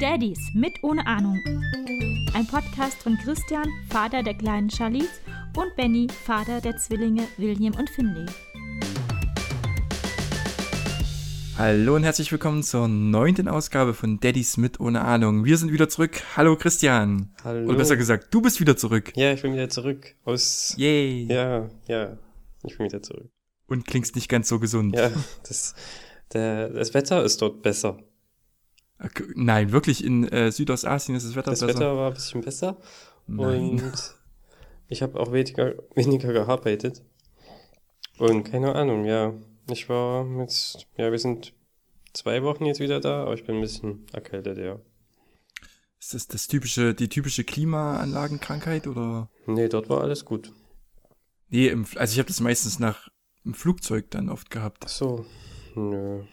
Daddies mit ohne Ahnung. Ein Podcast von Christian, Vater der kleinen Charlize, und Benny, Vater der Zwillinge William und Finley. Hallo und herzlich willkommen zur neunten Ausgabe von Daddies mit ohne Ahnung. Wir sind wieder zurück. Hallo Christian. Hallo. Oder besser gesagt, du bist wieder zurück. Ja, ich bin wieder zurück aus. Yay. Ja, ja. Ich bin wieder zurück. Und klingst nicht ganz so gesund. Ja, das, der, das Wetter ist dort besser. Okay, Nein, wirklich in äh, Südostasien ist das Wetter Das besser. Wetter war ein bisschen besser Nein. und ich habe auch weniger, weniger gearbeitet. Und keine Ahnung, ja. Ich war jetzt, ja, wir sind zwei Wochen jetzt wieder da, aber ich bin ein bisschen erkältet, ja. Ist das das typische, die typische Klimaanlagenkrankheit oder? Nee, dort war alles gut. Nee, im, also ich habe das meistens nach im Flugzeug dann oft gehabt. Ach so, nö.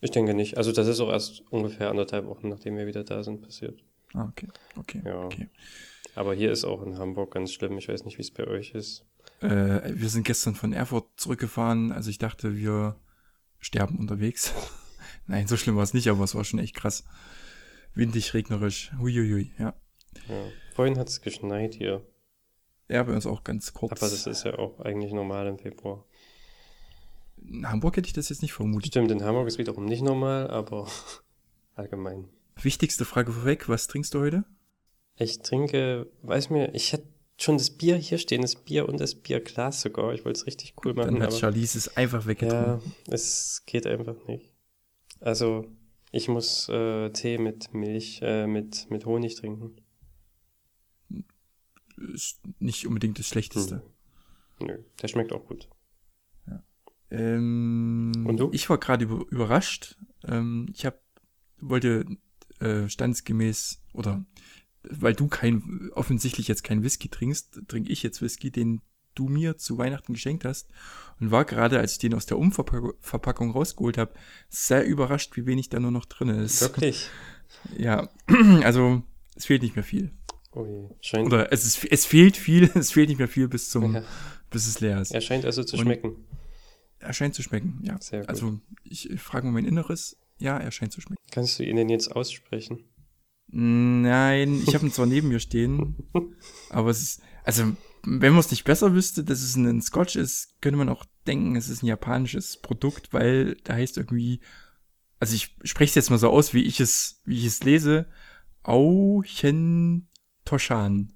Ich denke nicht. Also das ist auch erst ungefähr anderthalb Wochen, nachdem wir wieder da sind, passiert. Ah, okay, okay, Ja. okay. Aber hier ist auch in Hamburg ganz schlimm. Ich weiß nicht, wie es bei euch ist. Äh, wir sind gestern von Erfurt zurückgefahren, also ich dachte, wir sterben unterwegs. Nein, so schlimm war es nicht, aber es war schon echt krass. Windig, regnerisch. Huiuiui, ja. Ja. Vorhin hat es geschneit hier. Ja, bei uns auch ganz kurz. Aber das ist ja auch eigentlich normal im Februar. In Hamburg hätte ich das jetzt nicht vermutet. Stimmt, in Hamburg ist wiederum nicht normal, aber allgemein. Wichtigste Frage vorweg, was trinkst du heute? Ich trinke, weiß mir, ich hätte schon das Bier hier stehen, das Bier und das Bierglas sogar. Ich wollte es richtig cool machen, Dann hat Charlize es einfach weggetrunken. ja, es geht einfach nicht. Also, ich muss äh, Tee mit Milch, äh, mit, mit Honig trinken. Ist nicht unbedingt das Schlechteste. Nö, der schmeckt auch gut. Ähm, Und du? Ich war gerade über, überrascht. Ähm, ich hab, wollte äh, standesgemäß, oder weil du kein, offensichtlich jetzt kein Whisky trinkst, trinke ich jetzt Whisky, den du mir zu Weihnachten geschenkt hast. Und war gerade, als ich den aus der Umverpackung rausgeholt habe, sehr überrascht, wie wenig da nur noch drin ist. Wirklich? Ja, also es fehlt nicht mehr viel. Ui, scheint, Oder es, ist, es fehlt viel, es fehlt nicht mehr viel bis zum, Ja. bis es leer ist. er scheint also zu Und- schmecken. Er scheint zu schmecken, ja. Sehr gut. Also ich, frage mal mein Inneres. Ja, er scheint zu schmecken. Kannst du ihn denn jetzt aussprechen? Nein, ich habe ihn zwar neben mir stehen, aber es ist, also wenn man es nicht besser wüsste, dass es ein Scotch ist, könnte man auch denken, es ist ein japanisches Produkt, weil da heißt irgendwie, also ich spreche es jetzt mal so aus, wie ich es, wie ich es lese, Auchen Toshan.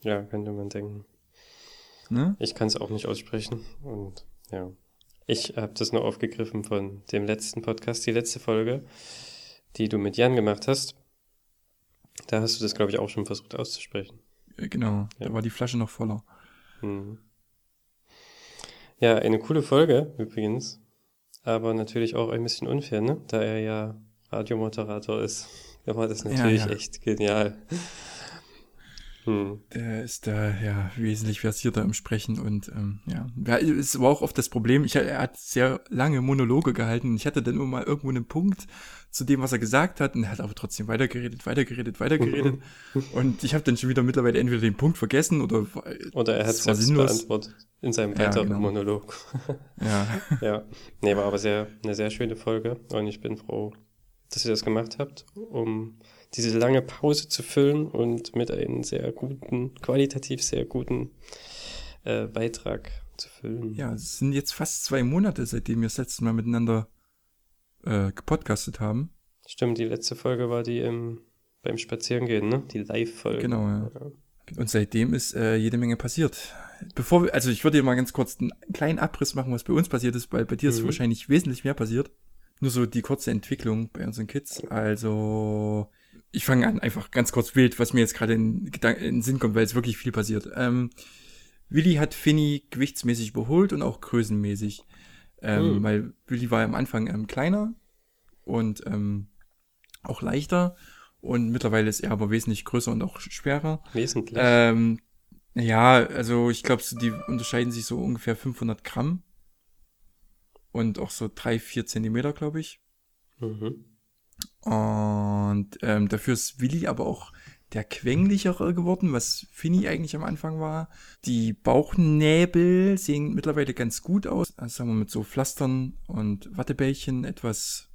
Ja, könnte man denken. Ne? Ich kann es auch nicht aussprechen. Und ja. Ich habe das nur aufgegriffen von dem letzten Podcast, die letzte Folge, die du mit Jan gemacht hast. Da hast du das, glaube ich, auch schon versucht auszusprechen. Äh, Genau, Ja. da war die Flasche noch voller. Hm. Ja, eine coole Folge übrigens. Aber natürlich auch ein bisschen unfair, ne? Da er ja Radiomoderator ist. Da war das Ja, natürlich ja. echt genial. Hm. Der ist da ja wesentlich versierter im Sprechen und ähm, ja, ja, es war auch oft das Problem. Ich, er hat sehr lange Monologe gehalten und ich hatte dann immer mal irgendwo einen Punkt zu dem, was er gesagt hat und er hat aber trotzdem weitergeredet, weitergeredet, weitergeredet und ich habe dann schon wieder mittlerweile entweder den Punkt vergessen oder Oder er hat Es selbst sinnlos. beantwortet in seinem Ja, weiteren genau. Monolog. ja, Ja, nee, war aber sehr, eine sehr schöne Folge und ich bin froh, dass ihr das gemacht habt, um diese lange Pause zu füllen und mit einem sehr guten, qualitativ sehr guten äh, Beitrag zu füllen. ja, es sind jetzt fast zwei Monate, seitdem wir das letzte Mal miteinander äh, gepodcastet haben. Stimmt, die letzte Folge war die im, beim Spazierengehen, ne? Die Live-Folge. Genau, ja. Ja. Und seitdem ist äh, jede Menge passiert. Bevor wir, also ich würde dir mal ganz kurz einen kleinen Abriss machen, was bei uns passiert ist, weil bei dir ist Mhm. wahrscheinlich wesentlich mehr passiert. Nur so die kurze Entwicklung bei unseren Kids. Also, ich fange an, einfach ganz kurz wild, was mir jetzt gerade in, Gedank- in den Sinn kommt, weil es wirklich viel passiert. Ähm, Willi hat Finny gewichtsmäßig überholt und auch größenmäßig. Ähm, Mhm. Weil Willi war am Anfang ähm, kleiner und ähm, auch leichter. Und mittlerweile ist er aber wesentlich größer und auch schwerer. Wesentlich. Ähm, ja, also ich glaube, so, die unterscheiden sich so ungefähr 500 Gramm. Und auch so drei, vier Zentimeter, glaube ich. mhm. Und ähm, dafür ist Willi aber auch der quenglichere geworden, was Finny eigentlich am Anfang war. Die Bauchnäbel sehen mittlerweile ganz gut aus. Also sagen wir mit so Pflastern und Wattebällchen etwas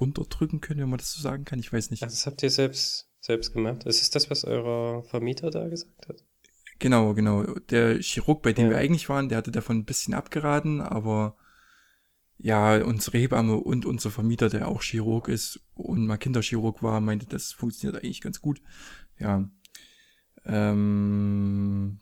runterdrücken können, wenn man das so sagen kann. Ich weiß nicht. Ach, das habt ihr selbst, selbst gemacht. Ist es das, was euer Vermieter da gesagt hat? Genau, genau. Der Chirurg, bei dem Ja. wir eigentlich waren, der hatte davon ein bisschen abgeraten, aber ja, unsere Hebamme und unser Vermieter, der auch Chirurg ist und mal Kinderchirurg war, meinte, das funktioniert eigentlich ganz gut. Ja. Ähm,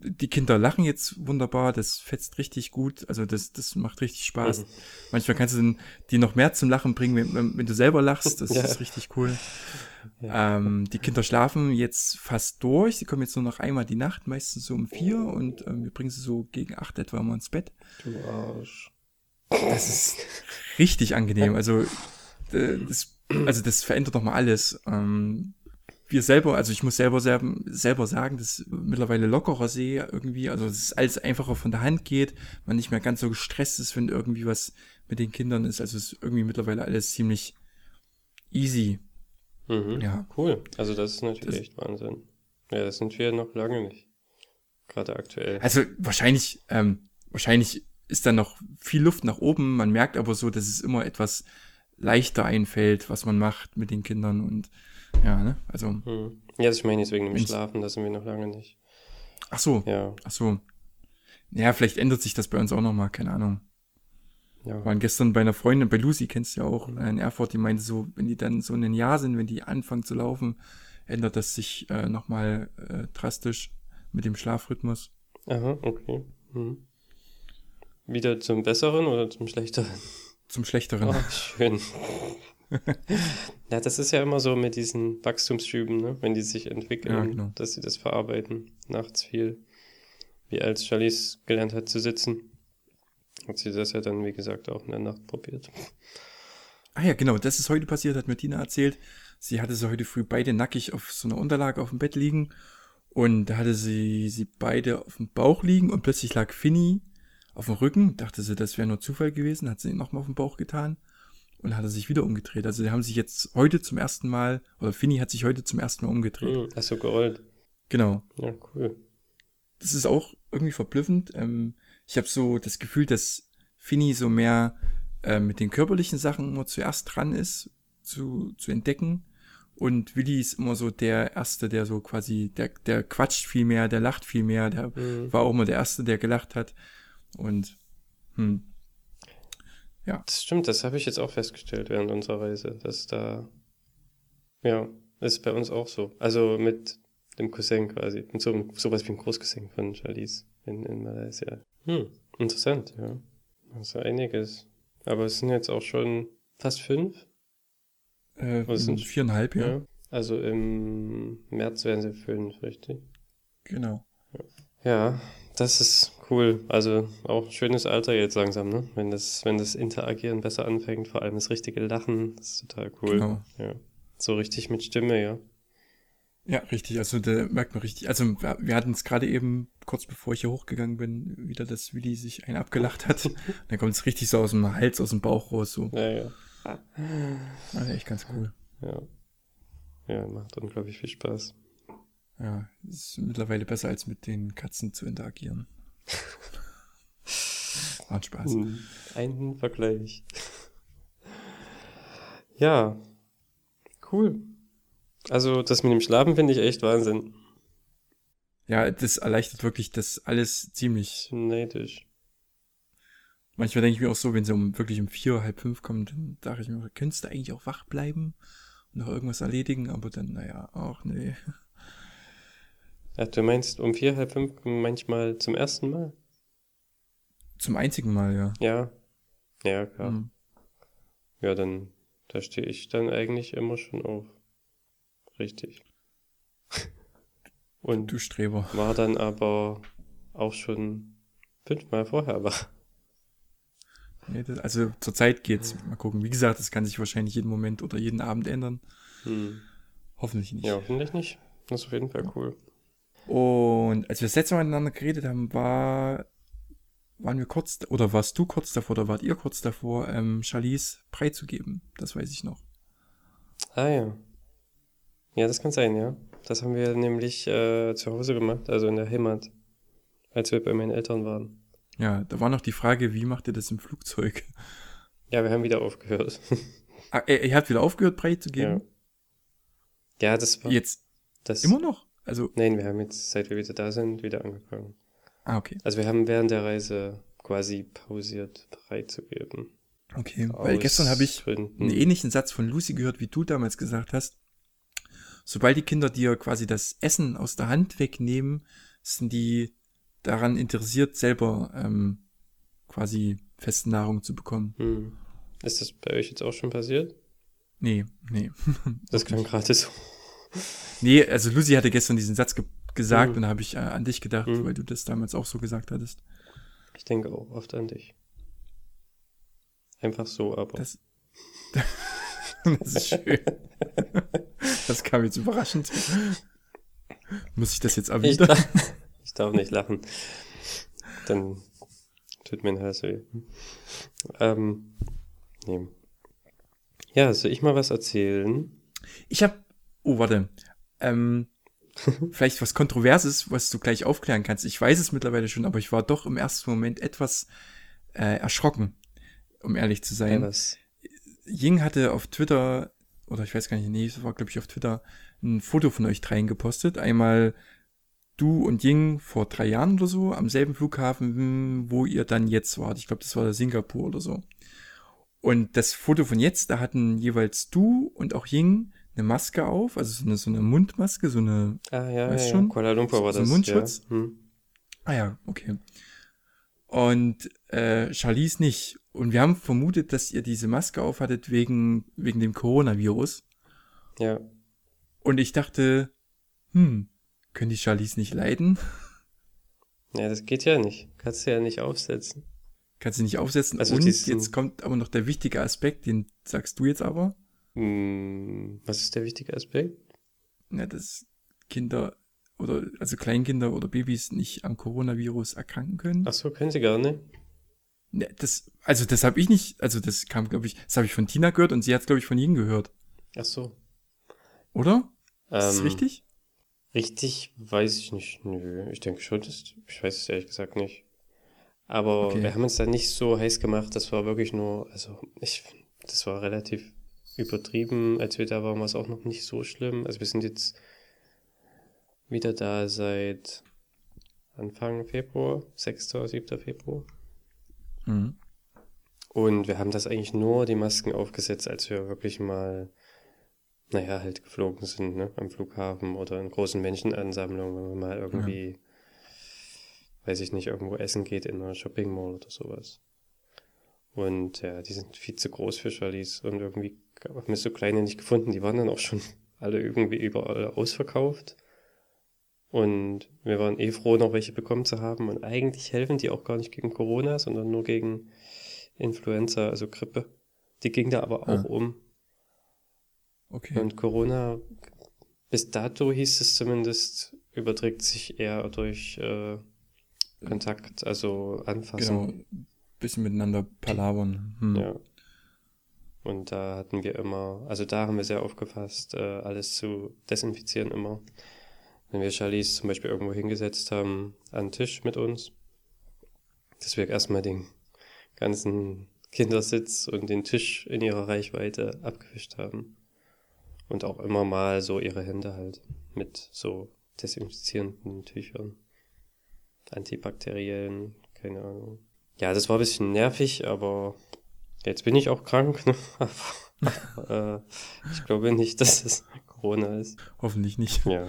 die Kinder lachen jetzt wunderbar, das fetzt richtig gut, also das, das macht richtig Spaß. Mhm. Manchmal kannst du die noch mehr zum Lachen bringen, wenn, wenn, wenn du selber lachst, das Ja. ist richtig cool. Ja. Ähm, die Kinder schlafen jetzt fast durch. Sie kommen jetzt nur noch einmal die Nacht, meistens so um vier und ähm, wir bringen sie so gegen acht etwa mal ins Bett. Du Arsch. Das ist richtig angenehm. Also äh, das, also das verändert nochmal alles. Ähm, wir selber, also ich muss selber selber, selber sagen, dass ich mittlerweile lockerer sehe irgendwie, also dass es alles einfacher von der Hand geht, man nicht mehr ganz so gestresst ist, wenn irgendwie was mit den Kindern ist. Also es ist irgendwie mittlerweile alles ziemlich easy. Mhm. Ja. Cool. Also das ist natürlich Das- echt Wahnsinn. Ja, das sind wir noch lange nicht. Gerade aktuell. Also wahrscheinlich, ähm, wahrscheinlich ist da noch viel Luft nach oben. Man merkt aber so, dass es immer etwas leichter einfällt, was man macht mit den Kindern und ja, ne? Also, Hm. Ja, also ich meine jetzt wegen dem Schlafen, da sind wir noch lange nicht. ach so, Ja, ach so. Ja, vielleicht ändert sich das bei uns auch noch mal, keine Ahnung. ja. Wir waren gestern bei einer Freundin, bei Lucy kennst du ja auch, äh, in Erfurt, die meinte so, wenn die dann so in ein Jahr sind, wenn die anfangen zu laufen, ändert das sich äh, noch mal äh, drastisch mit dem Schlafrhythmus. Aha, okay. Hm. Wieder zum Besseren oder zum Schlechteren? Zum Schlechteren. Oh, schön. ja, das ist ja immer so mit diesen Wachstumsschüben, ne? wenn die sich entwickeln, Ja, genau. dass sie das verarbeiten. Nachts viel. Wie als Charlize gelernt hat zu sitzen, hat sie das ja dann, wie gesagt, auch in der Nacht probiert. Ah ja, genau, das ist heute passiert, hat mir Tina erzählt. Sie hatte sie heute früh beide nackig auf so einer Unterlage auf dem Bett liegen und da hatte sie sie beide auf dem Bauch liegen und plötzlich lag Finny auf dem Rücken. Dachte sie, das wäre nur Zufall gewesen, hat sie ihn nochmal auf den Bauch getan und hat er sich wieder umgedreht. Also die haben sich jetzt heute zum ersten Mal, oder Finny hat sich heute zum ersten Mal umgedreht. Hm, hast du gerollt? Genau. Ja, cool. Das ist auch irgendwie verblüffend. Ähm, ich habe so das Gefühl, dass Finny so mehr äh, mit den körperlichen Sachen immer zuerst dran ist, zu, zu entdecken. Und Willi ist immer so der Erste, der so quasi, der, der quatscht viel mehr, der lacht viel mehr, der Hm. war auch immer der Erste, der gelacht hat. Und hm, Das stimmt, das habe ich jetzt auch festgestellt während unserer Reise, dass da, ja, ist bei uns auch so. Also mit dem Cousin quasi, mit so sowas wie ein Großcousin von Charlize in, in Malaysia. Hm, interessant, ja. Ist einiges. Aber es sind jetzt auch schon fast fünf, äh, Was sind- viereinhalb, ja. ja. Also im März werden sie fünf, richtig? Genau. Ja, das ist cool. Also auch ein schönes Alter jetzt langsam, ne? Wenn das, wenn das Interagieren besser anfängt, vor allem das richtige Lachen, das ist total cool. Genau. Ja. So richtig mit Stimme, ja. Ja, richtig. Also da merkt man richtig. Also wir, wir hatten es gerade eben, kurz bevor ich hier hochgegangen bin, wieder, dass Willi sich einen abgelacht hat. dann kommt es richtig so aus dem Hals, aus dem Bauch raus. So. Ja, ja. Also echt ganz cool. Ja. Ja, macht unglaublich viel Spaß. Ja, ist mittlerweile besser als mit den Katzen zu interagieren. Macht Spaß. Hm, Ein Vergleich. Ja. Cool. Also, das mit dem Schlafen finde ich echt Wahnsinn. Ja, das erleichtert wirklich das alles ziemlich. Neidisch. Manchmal denke ich mir auch so, wenn sie um wirklich um vier, halb fünf kommt, dann dachte ich mir, könntest du eigentlich auch wach bleiben und noch irgendwas erledigen, aber dann, naja, auch nee. Ach, du meinst um vier, halb fünf manchmal zum ersten Mal? Zum einzigen Mal, ja. Ja. Ja, klar. Hm. Ja, dann, da stehe ich dann eigentlich immer schon auf. Richtig. Und Du Streber. war dann aber auch schon fünfmal vorher wach. Nee, das, also zur Zeit geht's. Mal gucken. Wie gesagt, das kann sich wahrscheinlich jeden Moment oder jeden Abend ändern. Hm. Hoffentlich nicht. Ja, hoffentlich nicht. Das ist auf jeden Fall cool. Und als wir das letzte Mal miteinander geredet haben, war, waren wir kurz, oder warst du kurz davor, oder wart ihr kurz davor, ähm, Charlize freizugeben? Das weiß ich noch. Ah ja. Ja, das kann sein, ja. Das haben wir nämlich äh, zu Hause gemacht, also in der Heimat, als wir bei meinen Eltern waren. Ja, da war noch die Frage, wie macht ihr das im Flugzeug? Ja, wir haben wieder aufgehört. Ah, ihr, ihr habt wieder aufgehört, Brei zu geben? Ja, das war Jetzt das. immer noch? Also, Nein, wir haben jetzt, seit wir wieder da sind, wieder angefangen. ah, okay. Also wir haben während der Reise quasi pausiert, freizugeben. Okay, weil Aus gestern habe ich Gründen. einen ähnlichen Satz von Lucy gehört, wie du damals gesagt hast. Sobald die Kinder dir quasi das Essen aus der Hand wegnehmen, sind die daran interessiert, selber ähm, quasi feste Nahrung zu bekommen. Hm. Ist das bei euch jetzt auch schon passiert? Nee, nee. Das klang gerade so. Nee, also Lucy hatte gestern diesen Satz ge gesagt Mhm. und da habe ich äh, an dich gedacht, Mhm. weil du das damals auch so gesagt hattest. Ich denke auch oft an dich. Einfach so, aber. Das, das ist schön. Das kam jetzt überraschend. Muss ich das jetzt ich, erwidern? darf, ich darf nicht lachen. Dann tut mein Hals weh. Ähm, nee. Ja, soll ich mal was erzählen? Ich habe, oh warte, ähm, vielleicht was Kontroverses, was du gleich aufklären kannst. Ich weiß es mittlerweile schon, aber ich war doch im ersten Moment etwas äh, erschrocken, um ehrlich zu Ja, sein. was? Ying hatte auf Twitter, oder ich weiß gar nicht, nee, es war glaube ich auf Twitter, ein Foto von euch dreien gepostet. Einmal du und Ying vor drei Jahren oder so am selben Flughafen, wo ihr dann jetzt wart. Ich glaube, das war Singapur oder so. Und das Foto von jetzt, da hatten jeweils du und auch Ying eine Maske auf, also so eine, so eine Mundmaske, so eine, Ah, ja, Weißt ja, schon? Kuala Lumpur war So ein das. Mundschutz? Ja. Hm. ah ja, okay. Und äh, Charlize nicht. Und wir haben vermutet, dass ihr diese Maske aufhattet wegen, wegen dem Coronavirus. ja. Und ich dachte, hm, können die Charlize nicht leiden? Ja, das geht ja nicht. Kannst du ja nicht aufsetzen. Kannst du nicht aufsetzen. Also und diesen- jetzt kommt aber noch der wichtige Aspekt, den sagst du jetzt aber. Hm, was ist der wichtige Aspekt? Ja, dass Kinder oder also Kleinkinder oder Babys nicht am Coronavirus erkranken können. Ach so, können sie gar nicht. Ne, das, also das habe ich nicht, also das kam, glaube ich, das habe ich von Tina gehört und sie hat glaube ich, von Ihnen gehört. Ach so. Oder? Ist das Ähm, richtig? Richtig weiß ich nicht. Nö, ich denke schon, dass, ich weiß es ehrlich gesagt nicht. Aber Okay. wir haben uns da nicht so heiß gemacht. Das war wirklich nur, also ich, das war relativ übertrieben. Als wir da waren, war es auch noch nicht so schlimm. Also wir sind jetzt wieder da seit Anfang Februar, 6., 7. Februar. Mhm. Und wir haben das eigentlich nur die Masken aufgesetzt, als wir wirklich mal, naja, halt geflogen sind, ne, am Flughafen oder in großen Menschenansammlungen, wenn man mal irgendwie, weiß ich nicht, irgendwo essen geht in einer Shopping Mall oder sowas. Und ja, die sind viel zu groß für Charlies und irgendwie haben wir so kleine nicht gefunden. Die waren dann auch schon alle irgendwie überall ausverkauft. Und wir waren eh froh, noch welche bekommen zu haben. Und eigentlich helfen die auch gar nicht gegen Corona, sondern nur gegen Influenza, also Grippe. Die ging da aber auch Ah. um. Okay. Und Corona, bis dato hieß es zumindest, überträgt sich eher durch äh, Kontakt, also anfassen. Genau. Bisschen miteinander palavern. Hm. Ja. Und da hatten wir immer, also da haben wir sehr aufgefasst, äh, alles zu desinfizieren immer. Wenn wir Charlies zum Beispiel irgendwo hingesetzt haben, an den Tisch mit uns, dass wir erstmal den ganzen Kindersitz und den Tisch in ihrer Reichweite abgewischt haben. Und auch immer mal so ihre Hände halt mit so desinfizierenden Tüchern. Antibakteriellen, keine Ahnung. Ja, das war ein bisschen nervig, aber jetzt bin ich auch krank. Ne? Äh, ich glaube nicht, dass es Corona ist. Hoffentlich nicht. Ja.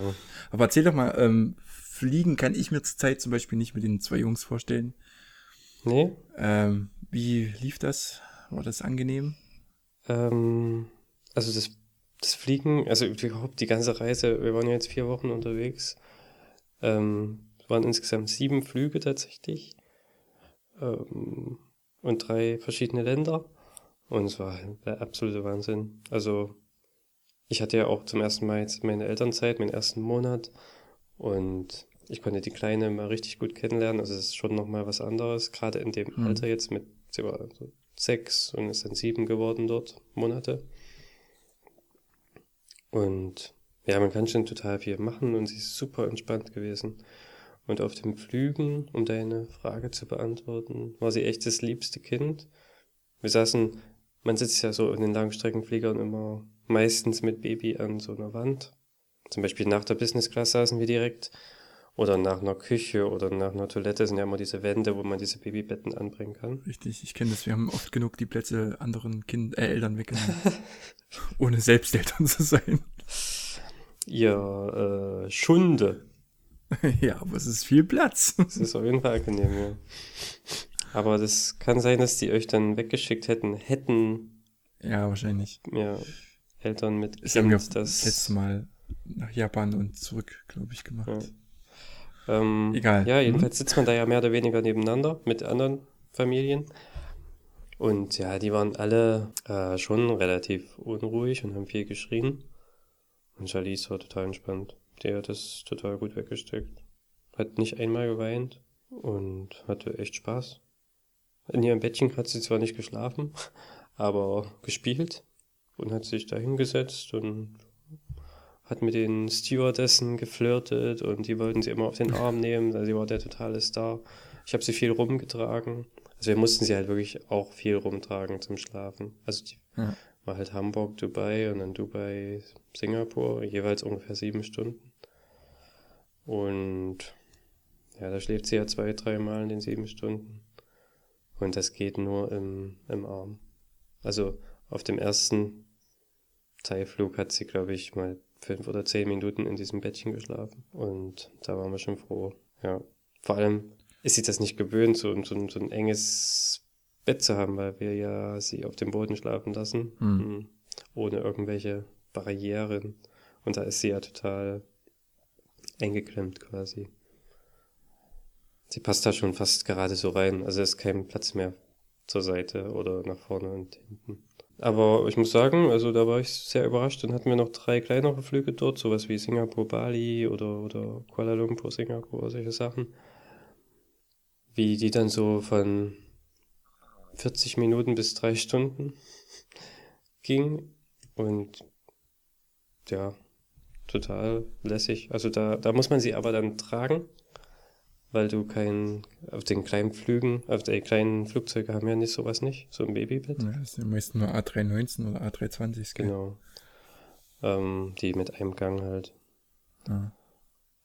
Aber erzähl doch mal, ähm, Fliegen kann ich mir zurzeit zum Beispiel nicht mit den zwei Jungs vorstellen. Nee? Ähm, wie lief das? War das angenehm? Ähm, also das, das Fliegen, also überhaupt die ganze Reise, wir waren ja jetzt vier Wochen unterwegs. Ähm, es waren insgesamt sieben Flüge tatsächlich. Ähm, und drei verschiedene Länder. Und es war der absolute Wahnsinn. Also, ich hatte ja auch zum ersten Mal jetzt meine Elternzeit, meinen ersten Monat. Und ich konnte die Kleine mal richtig gut kennenlernen. Also, es ist schon nochmal was anderes. Gerade in dem Mhm. Alter jetzt mit, sie war so sechs und ist dann sieben geworden dort, Monate. Und ja, man kann schon total viel machen und sie ist super entspannt gewesen. Und auf den Flügen, um deine Frage zu beantworten, war sie echt das liebste Kind. Wir saßen, man sitzt ja so in den Langstreckenfliegern immer meistens mit Baby an so einer Wand. Zum Beispiel nach der Business Class saßen wir direkt. Oder nach einer Küche oder nach einer Toilette sind ja immer diese Wände, wo man diese Babybetten anbringen kann. Richtig, ich kenne das. Wir haben oft genug die Plätze anderen kind äh, Eltern weggenommen. ohne selbst Eltern zu sein. Ihr äh, Schunde. ja, aber es ist viel Platz. Das ist auf jeden Fall angenehm, ja. Aber das kann sein, dass die euch dann weggeschickt hätten, hätten. Ja, wahrscheinlich. Ja, Eltern mit Kind, haben wir das letztes Mal nach Japan und zurück, glaube ich, gemacht. Ja. Ähm, Egal. Ja, jedenfalls mhm. sitzt man da ja mehr oder weniger nebeneinander mit anderen Familien. Und ja, die waren alle äh, schon relativ unruhig und haben viel geschrien. Und Charlize war total entspannt. Die hat das total gut weggesteckt. Hat nicht einmal geweint und hatte echt Spaß. In ihrem Bettchen hat sie zwar nicht geschlafen, aber gespielt und hat sich da hingesetzt und hat mit den Stewardessen geflirtet und die wollten sie immer auf den Arm nehmen. Also sie war der totale Star. Ich habe sie viel rumgetragen. Also wir mussten sie halt wirklich auch viel rumtragen zum Schlafen. Also die ja. war halt Hamburg, Dubai und dann Dubai, Singapur, jeweils ungefähr sieben Stunden. Und ja, da schläft sie ja zwei, dreimal in den sieben Stunden. Und das geht nur im, im Arm. Also auf dem ersten Teilflug hat sie, glaube ich, mal fünf oder zehn Minuten in diesem Bettchen geschlafen. Und da waren wir schon froh. Ja. Vor allem ist sie das nicht gewöhnt, so, so, so ein enges Bett zu haben, weil wir ja sie auf dem Boden schlafen lassen. Mhm. Ohne irgendwelche Barrieren. Und da ist sie ja total eingeklemmt quasi. Sie passt da schon fast gerade so rein. Also ist kein Platz mehr zur Seite oder nach vorne und hinten. Aber ich muss sagen, also da war ich sehr überrascht. Dann hatten wir noch drei kleinere Flüge dort, sowas wie Singapur, Bali oder, oder Kuala Lumpur, Singapur, solche Sachen. Wie die dann so von 40 Minuten bis drei Stunden ging. Und ja, total lässig. Also da, da muss man sie aber dann tragen weil du kein, auf den kleinen Flügen, auf den kleinen Flugzeuge haben ja nicht sowas nicht, so ein Babybett. Ja, das sind meistens nur A319 oder A320. Genau. Ähm, die mit einem Gang halt. Ah.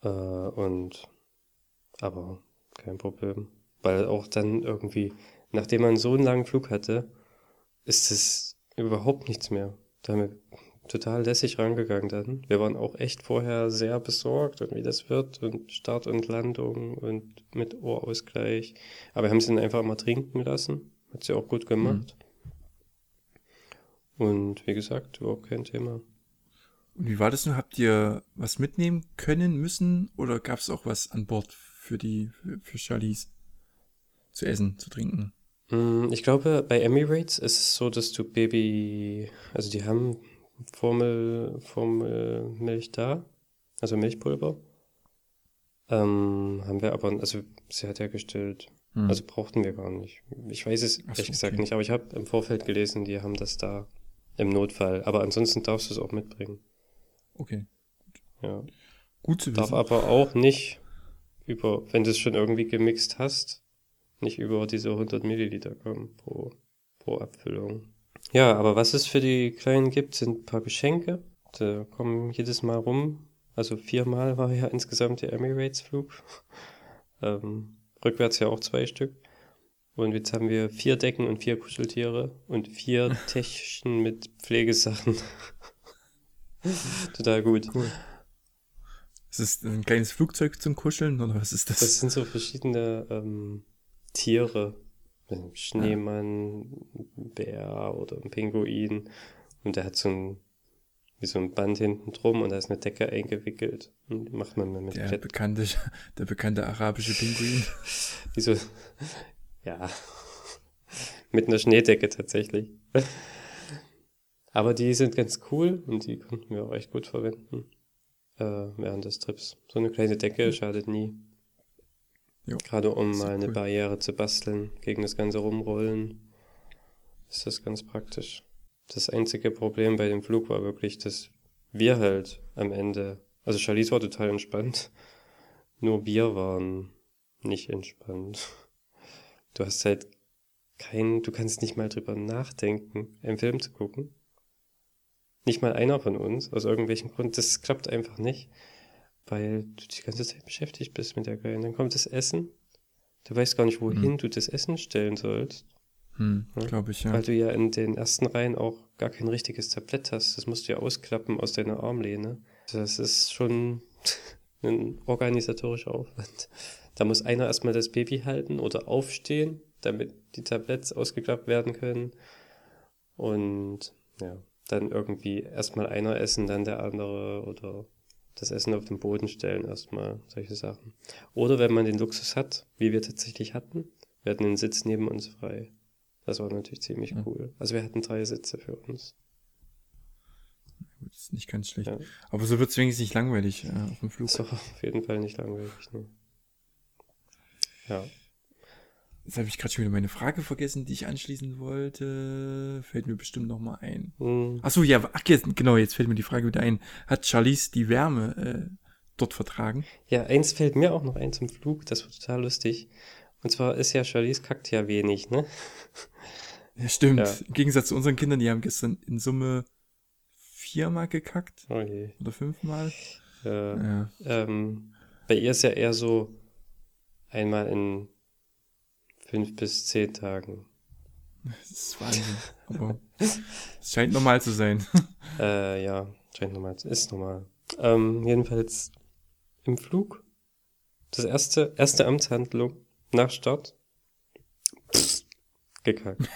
Äh, und, aber kein Problem. Weil auch dann irgendwie, nachdem man so einen langen Flug hatte, ist es überhaupt nichts mehr. Da haben wir total lässig rangegangen dann. Wir waren auch echt vorher sehr besorgt und wie das wird und Start und Landung und mit Ohrausgleich. Aber wir haben sie dann einfach mal trinken lassen. Hat sie auch gut gemacht. Mhm. Und wie gesagt, überhaupt kein Thema. Und wie war das nun? Habt ihr was mitnehmen können, müssen oder gab es auch was an Bord für die, für, für Charlies zu essen, zu trinken? Mm, ich glaube, bei Emirates ist es so, dass du Baby, also die haben Formel, Formel Milch da, also Milchpulver. Ähm, haben wir aber, also sie hat hergestellt, hm. also brauchten wir gar nicht. Ich weiß es ehrlich so, gesagt okay. nicht, aber ich habe im Vorfeld gelesen, die haben das da im Notfall. Aber ansonsten darfst du es auch mitbringen. Okay. Ja. Gut zu wissen. Darf aber auch nicht über, wenn du es schon irgendwie gemixt hast, nicht über diese 100 Milliliter kommen pro, pro Abfüllung. Ja, aber was es für die Kleinen gibt, sind ein paar Geschenke. Da kommen jedes Mal rum. Also viermal war ja insgesamt der Emirates-Flug. ähm, rückwärts ja auch zwei Stück. Und jetzt haben wir vier Decken und vier Kuscheltiere und vier Täschchen mit Pflegesachen. Total gut. Cool. Ist das ein kleines Flugzeug zum Kuscheln oder was ist das? Das sind so verschiedene ähm, Tiere. Ein Schneemann, ein Bär oder ein Pinguin. Und der hat so ein, wie so ein Band hinten drum und da ist eine Decke eingewickelt. Und die macht man mit der bekannte, der bekannte arabische Pinguin. wie so, ja, mit einer Schneedecke tatsächlich. Aber die sind ganz cool und die konnten wir auch echt gut verwenden äh, während des Trips. So eine kleine Decke schadet nie. Jo. Gerade um mal eine cool. Barriere zu basteln gegen das ganze Rumrollen, ist das ganz praktisch. Das einzige Problem bei dem Flug war wirklich, dass wir halt am Ende, also Charlize war total entspannt, nur wir waren nicht entspannt. Du hast halt kein, du kannst nicht mal drüber nachdenken, einen Film zu gucken. Nicht mal einer von uns, aus irgendwelchen Gründen. Das klappt einfach nicht, weil du die ganze Zeit beschäftigt bist mit der Geil. Dann kommt das Essen. Du weißt gar nicht, wohin mhm. du das Essen stellen sollst. Hm, ja? Glaube ich, ja. Weil du ja in den ersten Reihen auch gar kein richtiges Tablett hast. Das musst du ja ausklappen aus deiner Armlehne. Das ist schon ein organisatorischer Aufwand. Da muss einer erstmal das Baby halten oder aufstehen, damit die Tabletts ausgeklappt werden können. Und ja, dann irgendwie erstmal einer essen, dann der andere oder das Essen auf den Boden stellen, erstmal solche Sachen. Oder wenn man den Luxus hat, wie wir tatsächlich hatten, wir hatten den Sitz neben uns frei. Das war natürlich ziemlich ja. cool. Also wir hatten drei Sitze für uns. Das ist nicht ganz schlecht. Ja. Aber so wird es wenigstens nicht langweilig äh, auf dem Flug. So, auf jeden Fall nicht langweilig. Ne? Ja. Jetzt habe ich gerade schon wieder meine Frage vergessen, die ich anschließen wollte. Fällt mir bestimmt noch mal ein. Mhm. Ach so, ja, ach, jetzt, genau, jetzt fällt mir die Frage wieder ein. Hat Charlize die Wärme äh, dort vertragen? Ja, eins fällt mir auch noch ein zum Flug. Das war total lustig. Und zwar ist ja Charlize kackt ja wenig, ne? Ja, stimmt. Ja. Im Gegensatz zu unseren Kindern, die haben gestern in Summe viermal gekackt. Oh je. Oder fünfmal. Ja. ja. Ähm, bei ihr ist ja eher so einmal in fünf bis zehn Tagen. Das ist Wahnsinn. Aber es scheint normal zu sein. Äh, ja, scheint normal zu Ist normal. Ähm, jedenfalls im Flug. Das erste, erste Amtshandlung nach Start. Pff, gekackt.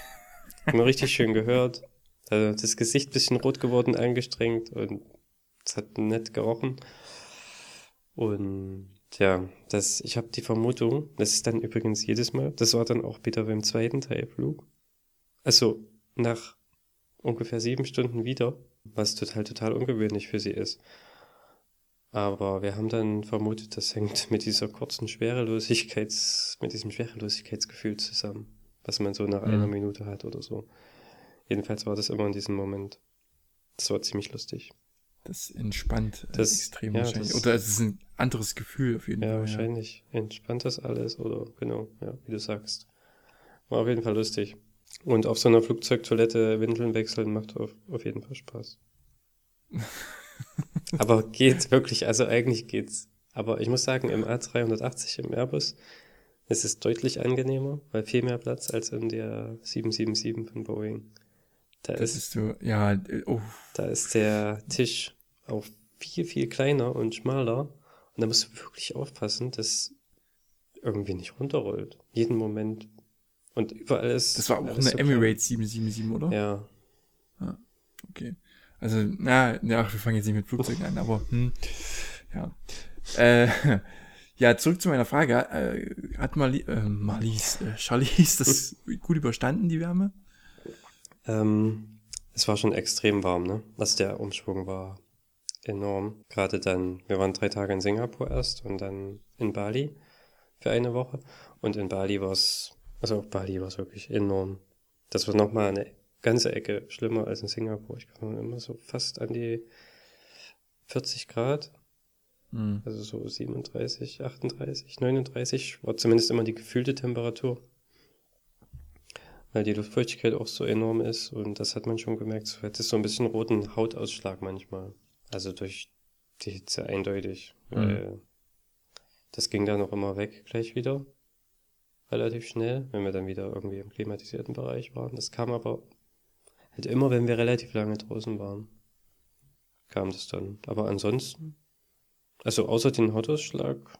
Haben wir richtig schön gehört. Also das Gesicht bisschen rot geworden, angestrengt und es hat nett gerochen. Und ja, das, ich habe die Vermutung, das ist dann übrigens jedes Mal, das war dann auch wieder beim zweiten Teilflug. Also nach ungefähr sieben Stunden wieder, was total, total ungewöhnlich für sie ist. Aber wir haben dann vermutet, das hängt mit dieser kurzen Schwerelosigkeits, mit diesem Schwerelosigkeitsgefühl zusammen, was man so nach mhm. einer Minute hat oder so. Jedenfalls war das immer in diesem Moment. Das war ziemlich lustig. Das entspannt äh, das, extrem ja, wahrscheinlich. Das, oder es ist ein anderes Gefühl auf jeden ja, Fall. Ja, wahrscheinlich. Entspannt das alles oder genau, ja, wie du sagst. War auf jeden Fall lustig. Und auf so einer Flugzeugtoilette Windeln wechseln macht auf, auf jeden Fall Spaß. Aber geht wirklich, also eigentlich geht's. Aber ich muss sagen, im A380 im Airbus ist es deutlich angenehmer, weil viel mehr Platz als in der 777 von Boeing. Da das ist, ist so, ja, oh. Da ist der Tisch auch viel, viel kleiner und schmaler. Und da musst du wirklich aufpassen, dass irgendwie nicht runterrollt. Jeden Moment. Und überall ist. Das war auch eine Emirates 777, oder? Ja. ja. Okay. Also, na, ja, wir fangen jetzt nicht mit Flugzeugen an, aber hm, ja. Äh, ja, zurück zu meiner Frage. Äh, hat Marli äh, Marlies, äh, Charlize das gut überstanden, die Wärme? Ähm, es war schon extrem warm, ne? Also der Umschwung war enorm. Gerade dann, wir waren drei Tage in Singapur erst und dann in Bali für eine Woche. Und in Bali war es, also auf Bali war es wirklich enorm. Das war nochmal eine ganze Ecke schlimmer als in Singapur. Ich glaube immer so fast an die 40 Grad. Mhm. Also so 37, 38, 39 war zumindest immer die gefühlte Temperatur. Weil die Luftfeuchtigkeit auch so enorm ist und das hat man schon gemerkt. So hat es so ein bisschen roten Hautausschlag manchmal. Also durch die Hitze eindeutig. Mhm. Das ging dann auch immer weg gleich wieder. Relativ schnell, wenn wir dann wieder irgendwie im klimatisierten Bereich waren. Das kam aber Halt immer, wenn wir relativ lange draußen waren, kam das dann. Aber ansonsten, also außer den Hautausschlag,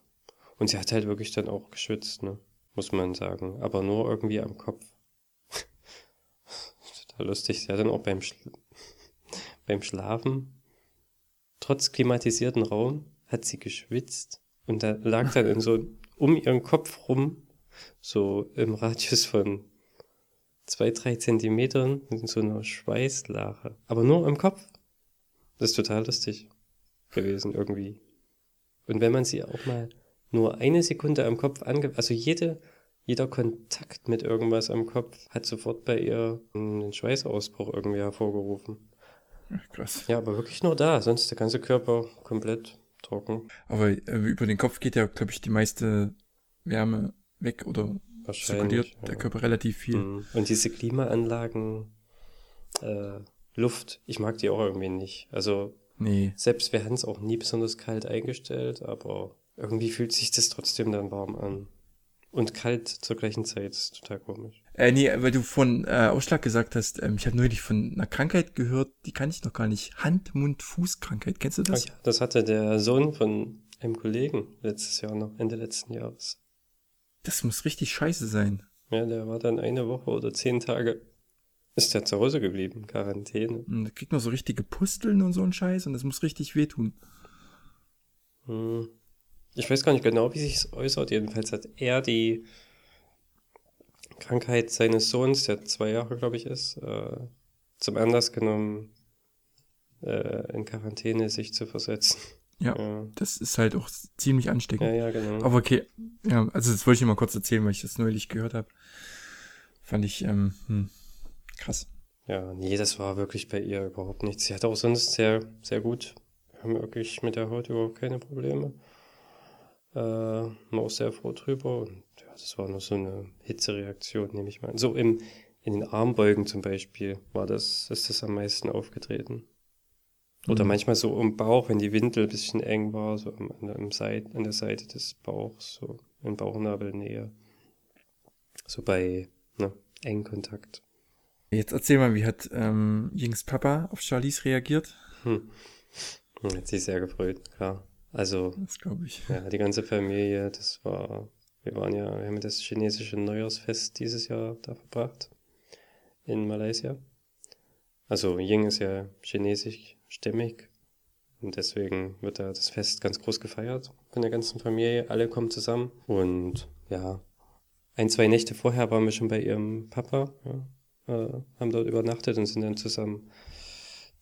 und sie hat halt wirklich dann auch geschwitzt, ne? Muss man sagen. Aber nur irgendwie am Kopf. Total lustig. Sie hat dann auch beim, Schla beim Schlafen, trotz klimatisierten Raum, hat sie geschwitzt. Und da lag dann in so um ihren Kopf rum, so im Radius von zwei, drei Zentimetern in so einer Schweißlache. Aber nur im Kopf. Das ist total lustig gewesen irgendwie. Und wenn man sie auch mal nur eine Sekunde am Kopf ange... Also jede, jeder Kontakt mit irgendwas am Kopf hat sofort bei ihr einen Schweißausbruch irgendwie hervorgerufen. Krass. Ja, aber wirklich nur da, sonst der ganze Körper komplett trocken. Aber äh, über den Kopf geht ja, glaube ich, die meiste Wärme weg oder zirkuliert Wahrscheinlich. der ja. Körper relativ viel. Mhm. Und diese Klimaanlagen, äh, Luft, ich mag die auch irgendwie nicht. Also Nee. selbst wir haben es auch nie besonders kalt eingestellt, aber irgendwie fühlt sich das trotzdem dann warm an. Und kalt zur gleichen Zeit, ist total komisch. Äh, nee, weil du von äh, Ausschlag gesagt hast, ähm, ich habe neulich von einer Krankheit gehört, die kann ich noch gar nicht. Hand-Mund-Fuß-Krankheit. Kennst du das? ja, das hatte der Sohn von einem Kollegen letztes Jahr noch, Ende letzten Jahres. Das muss richtig scheiße sein. Ja, der war dann eine Woche oder zehn Tage, ist der zu Hause geblieben, Quarantäne. Und da kriegt man so richtige Pusteln und so einen Scheiß und das muss richtig wehtun. Hm. Ich weiß gar nicht genau, wie sich es äußert. Jedenfalls hat er die Krankheit seines Sohns, der zwei Jahre, glaube ich, ist, äh, zum Anlass genommen, äh, in Quarantäne sich zu versetzen. Ja. Ja, Das ist halt auch ziemlich ansteckend. ja, ja genau. Aber okay, ja, also das wollte ich mal kurz erzählen, weil ich das neulich gehört habe. Fand ich ähm, hm, krass. Ja, nee, das war wirklich bei ihr überhaupt nichts. Sie hat auch sonst sehr, sehr gut. Wir haben wirklich mit der Haut überhaupt keine Probleme. Äh, war auch sehr froh drüber. Und ja, das war nur so eine Hitzereaktion, nehme ich mal. an. So im, in den Armbeugen zum Beispiel war das, ist das am meisten aufgetreten. Oder Mhm. manchmal so im Bauch, wenn die Windel ein bisschen eng war, so an, der, im Seit, an der Seite des Bauchs, so in Bauchnabelnähe. So bei ne, engen Kontakt. Jetzt erzähl mal, wie hat ähm, Jings Papa auf Charlies reagiert? Hm. Hm, Hat sich sehr gefreut, klar. Also, Das glaube ich. ja, die ganze Familie, das war, wir waren ja, wir haben das chinesische Neujahrsfest dieses Jahr da verbracht. In Malaysia. Also, Ying ist ja chinesisch-stämmig. Und deswegen wird da das Fest ganz groß gefeiert von der ganzen Familie. Alle kommen zusammen. Und ja, ein, zwei Nächte vorher waren wir schon bei ihrem Papa, ja, äh, haben dort übernachtet und sind dann zusammen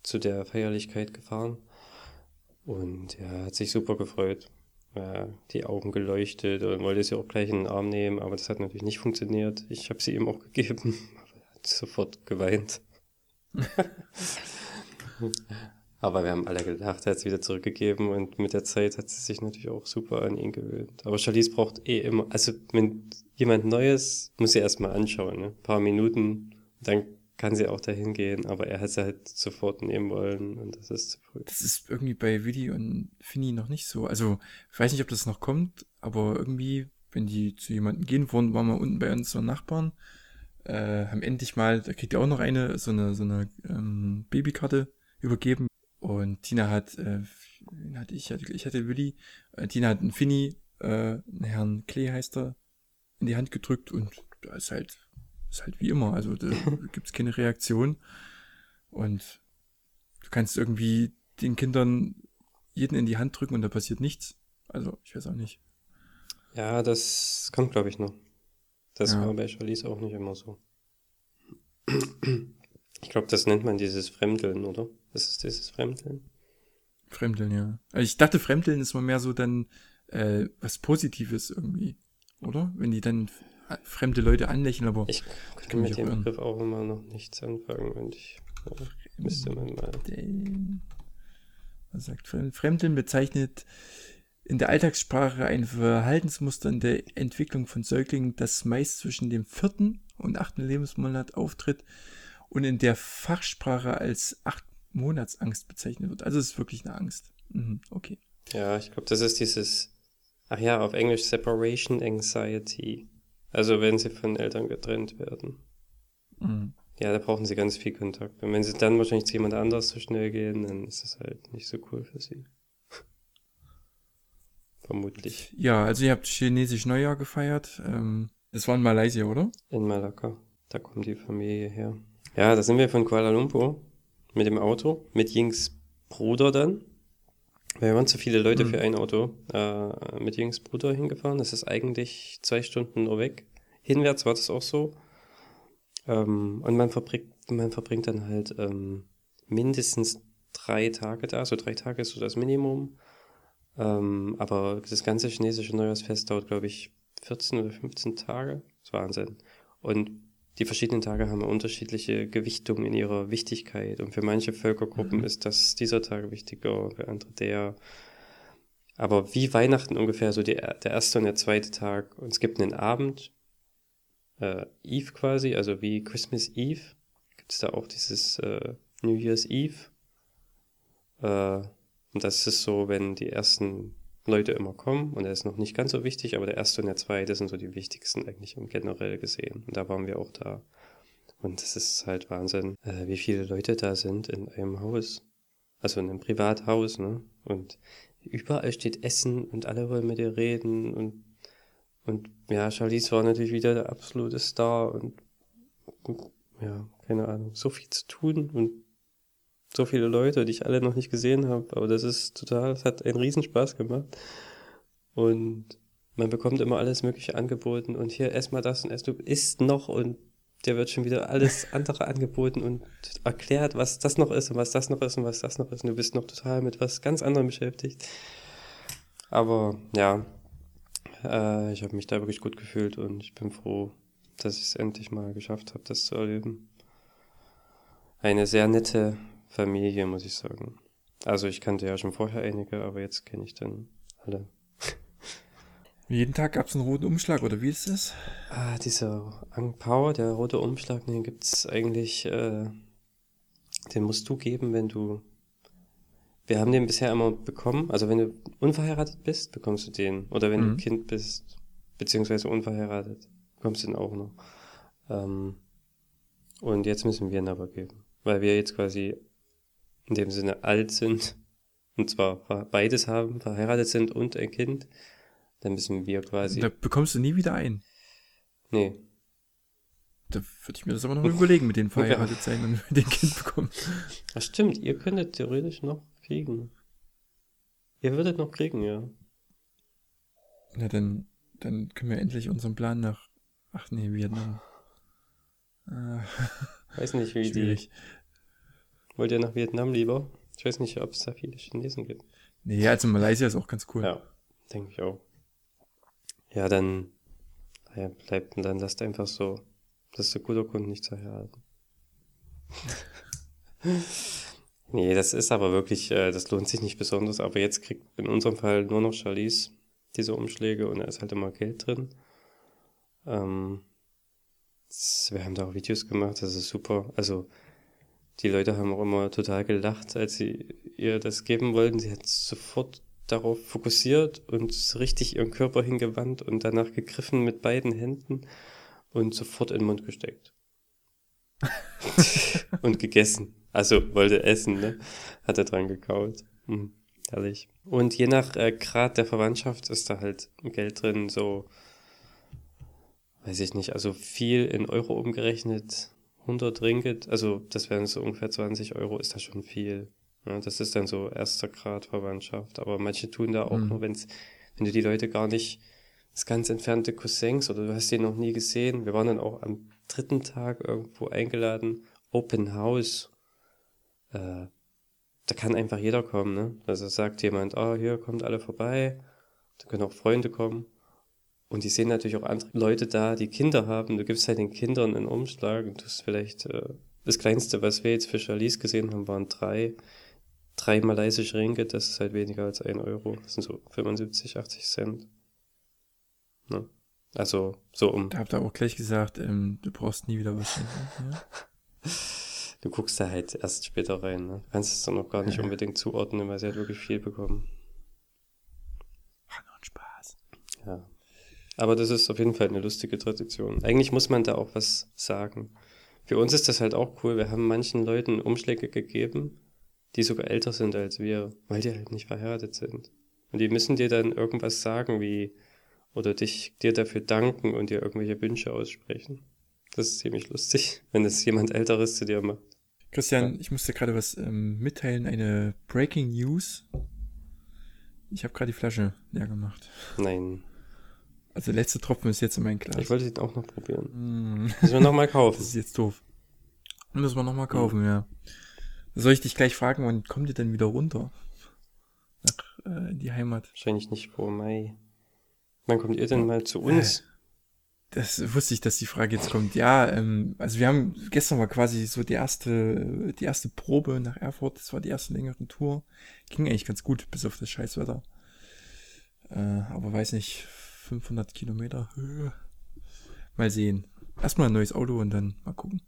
zu der Feierlichkeit gefahren. Und ja, hat sich super gefreut. Ja, die Augen geleuchtet und wollte sie auch gleich in den Arm nehmen, aber das hat natürlich nicht funktioniert. Ich habe sie ihm auch gegeben, aber er hat sofort geweint. aber wir haben alle gelacht, er hat es wieder zurückgegeben und mit der Zeit hat sie sich natürlich auch super an ihn gewöhnt. Aber Charlize braucht eh immer, also wenn jemand Neues, muss sie erstmal anschauen, ne? Ein paar Minuten, dann kann sie auch dahin gehen, aber er hat sie halt sofort nehmen wollen und das ist zu früh. Das ist irgendwie bei Willi und Finny noch nicht so. Also, ich weiß nicht, ob das noch kommt, aber irgendwie, wenn die zu jemandem gehen wollen, waren wir unten bei unseren Nachbarn, äh, haben endlich mal, da kriegt ihr auch noch eine, so eine, so eine ähm, Babykarte übergeben. Und Tina hat, äh, hatte ich? Ich hatte Willi, äh, Tina hat einen Finny, äh, einen Herrn Klee heißt er, in die Hand gedrückt und da ist halt, ist halt wie immer. Also da gibt's keine Reaktion. Und du kannst irgendwie den Kindern jeden in die Hand drücken und da passiert nichts. Also, ich weiß auch nicht. Ja, das kommt, glaube ich, noch. Das Ja. war bei Charlize auch nicht immer so. Ich glaube, das nennt man dieses Fremdeln, oder? Das ist dieses Fremdeln. Fremdeln, ja. Also ich dachte, Fremdeln ist mal mehr so dann äh, was Positives irgendwie, oder? Wenn die dann fremde Leute anlächeln, aber Ich kann mit dem. Begriff auch immer noch nichts anfangen und ich ja, müsste man mal. Was sagt Fremd- Fremdeln bezeichnet in der Alltagssprache ein Verhaltensmuster in der Entwicklung von Säuglingen, das meist zwischen dem vierten und achten Lebensmonat auftritt und in der Fachsprache als acht Monatsangst bezeichnet wird. Also es ist wirklich eine Angst. Mhm, okay. Ja, ich glaube, das ist dieses, ach ja, auf Englisch Separation Anxiety. Also wenn sie von Eltern getrennt werden. Mhm. Ja, da brauchen sie ganz viel Kontakt. Und wenn sie dann wahrscheinlich zu jemand anders so schnell gehen, dann ist das halt nicht so cool für sie. Vermutlich. Ja, also ihr habt chinesisch Neujahr gefeiert. Ähm, das war in Malaysia, oder? In Malakka. Da kommt die Familie her. Ja, da sind wir von Kuala Lumpur mit dem Auto, mit Yings Bruder dann. Wir waren zu viele Leute Hm. für ein Auto äh, mit Yings Bruder hingefahren. Das ist eigentlich zwei Stunden nur weg. Hinwärts war das auch so. Ähm, und man verbringt, man verbringt dann halt ähm, mindestens drei Tage da. So drei Tage ist so das Minimum. Ähm, aber das ganze chinesische Neujahrsfest dauert, glaube ich, 14 oder 15 Tage. Das ist Wahnsinn. Und die verschiedenen Tage haben unterschiedliche Gewichtungen in ihrer Wichtigkeit. Und für manche Völkergruppen Mhm. ist das dieser Tag wichtiger, für andere der. Aber wie Weihnachten ungefähr, so die, der erste und der zweite Tag. Und es gibt einen Abend, äh, Eve quasi, also wie Christmas Eve, gibt es da auch dieses äh, New Year's Eve. Äh, und das ist so, wenn die ersten Leute immer kommen und er ist noch nicht ganz so wichtig, aber der erste und der zweite sind so die wichtigsten eigentlich im generell gesehen. Und da waren wir auch da. Und es ist halt Wahnsinn, äh, wie viele Leute da sind in einem Haus. Also in einem Privathaus, ne? Und überall steht Essen und alle wollen mit dir reden und und ja, Charlize war natürlich wieder der absolute Star und, und ja, keine Ahnung, so viel zu tun und so viele Leute, die ich alle noch nicht gesehen habe, aber das ist total, es hat einen Riesenspaß gemacht. Und man bekommt immer alles Mögliche angeboten und hier ess mal das und ess du isst noch und dir wird schon wieder alles andere angeboten und erklärt, was das noch ist und was das noch ist und was das noch ist und du bist noch total mit was ganz anderem beschäftigt. Aber ja, äh, ich habe mich da wirklich gut gefühlt und ich bin froh, dass ich es endlich mal geschafft habe, das zu erleben. Eine sehr nette Familie, muss ich sagen. Also ich kannte ja schon vorher einige, aber jetzt kenne ich dann alle. Jeden Tag gab es einen roten Umschlag, oder wie ist das? Ah, dieser Ang Pao, der rote Umschlag, den gibt's eigentlich, äh, den musst du geben, wenn du. Wir haben den bisher immer bekommen. Also wenn du unverheiratet bist, bekommst du den. Oder wenn Mhm. du Kind bist, beziehungsweise unverheiratet, bekommst du den auch noch. Ähm, und jetzt müssen wir ihn aber geben. Weil wir jetzt quasi in dem Sinne alt sind. Und zwar beides haben, verheiratet sind und ein Kind. Dann müssen wir quasi. Da bekommst du nie wieder ein. nee, Da würde ich mir das aber noch überlegen, mit den verheiratet sein und mit dem Kind bekommen. Das stimmt, ihr könntet theoretisch noch kriegen. Ihr würdet noch kriegen, ja. Na, dann, dann können wir endlich unseren Plan nach, ach nee, Vietnam. Weiß nicht, wie die. Wollt ihr nach Vietnam lieber? Ich weiß nicht, ob es da viele Chinesen gibt. Nee, also Malaysia ist auch ganz cool. Ja, denke ich auch. Ja, dann, naja, bleibt dann lasst einfach so. Das ist ein guter Grund, nicht zu heiraten. nee, das ist aber wirklich, äh, das lohnt sich nicht besonders. Aber jetzt kriegt in unserem Fall nur noch Charlize diese Umschläge und da ist halt immer Geld drin. Ähm, wir haben da auch Videos gemacht, das ist super. Also, die Leute haben auch immer total gelacht, als sie ihr das geben wollten. Sie hat sofort darauf fokussiert und richtig ihren Körper hingewandt und danach gegriffen mit beiden Händen und sofort in den Mund gesteckt. und gegessen. Also wollte essen, ne? Hat er dran gekaut. Hm, herrlich. Und je nach äh, Grad der Verwandtschaft ist da halt Geld drin, so weiß ich nicht, also viel in Euro umgerechnet, 100 Ringgit, also das wären so ungefähr 20 Euro, ist da schon viel. Ja, das ist dann so erster Grad Verwandtschaft, aber manche tun da auch Mhm. nur, wenn's, wenn du die Leute gar nicht, das ganz entfernte Cousins oder du hast die noch nie gesehen. Wir waren dann auch am dritten Tag irgendwo eingeladen, Open House. Äh, da kann einfach jeder kommen, ne? Also sagt jemand, ah, hier kommt alle vorbei, da können auch Freunde kommen. Und die sehen natürlich auch andere Leute da, die Kinder haben. Du gibst halt den Kindern einen Umschlag und das ist vielleicht äh, das Kleinste, was wir jetzt für Charlize gesehen haben, waren drei, drei malaysische Ringgit. Das ist halt weniger als ein Euro. Das sind so 75, 80 Cent. Ne? Also so um. Da habt ihr auch gleich gesagt, ähm, du brauchst nie wieder was schenken. Ja? Du guckst da halt erst später rein. Ne? Du kannst es dann noch gar nicht Ja. unbedingt zuordnen, weil sie hat wirklich viel bekommen. War nur ein Spaß. Ja. Aber das ist auf jeden Fall eine lustige Tradition. Eigentlich muss man da auch was sagen. Für uns ist das halt auch cool. Wir haben manchen Leuten Umschläge gegeben, die sogar älter sind als wir, weil die halt nicht verheiratet sind. Und die müssen dir dann irgendwas sagen, wie, oder dich, dir dafür danken und dir irgendwelche Wünsche aussprechen. Das ist ziemlich lustig, wenn es jemand Älteres zu dir macht. Christian, ich muss dir gerade was ähm, mitteilen, eine Breaking News. Ich habe gerade die Flasche leer gemacht. Nein, Also der letzte Tropfen ist jetzt in mein Glas. ich wollte den auch noch probieren. Mm, Müssen wir nochmal Das kaufen. ist jetzt doof. Müssen wir nochmal kaufen, ja. Soll ich dich gleich fragen, wann kommt ihr denn wieder runter? Nach, äh, in die Heimat. Wahrscheinlich nicht vor Mai. Wann kommt ihr denn mal zu uns? Das wusste ich, dass die Frage jetzt kommt. Ja, ähm, also wir haben gestern war quasi so die erste, die erste Probe nach Erfurt. Das war die erste längere Tour. Ging eigentlich ganz gut, bis auf das Scheißwetter. Äh, aber weiß nicht, 500 Kilometer Höhe. Mal sehen. Erstmal ein neues Auto und dann mal gucken.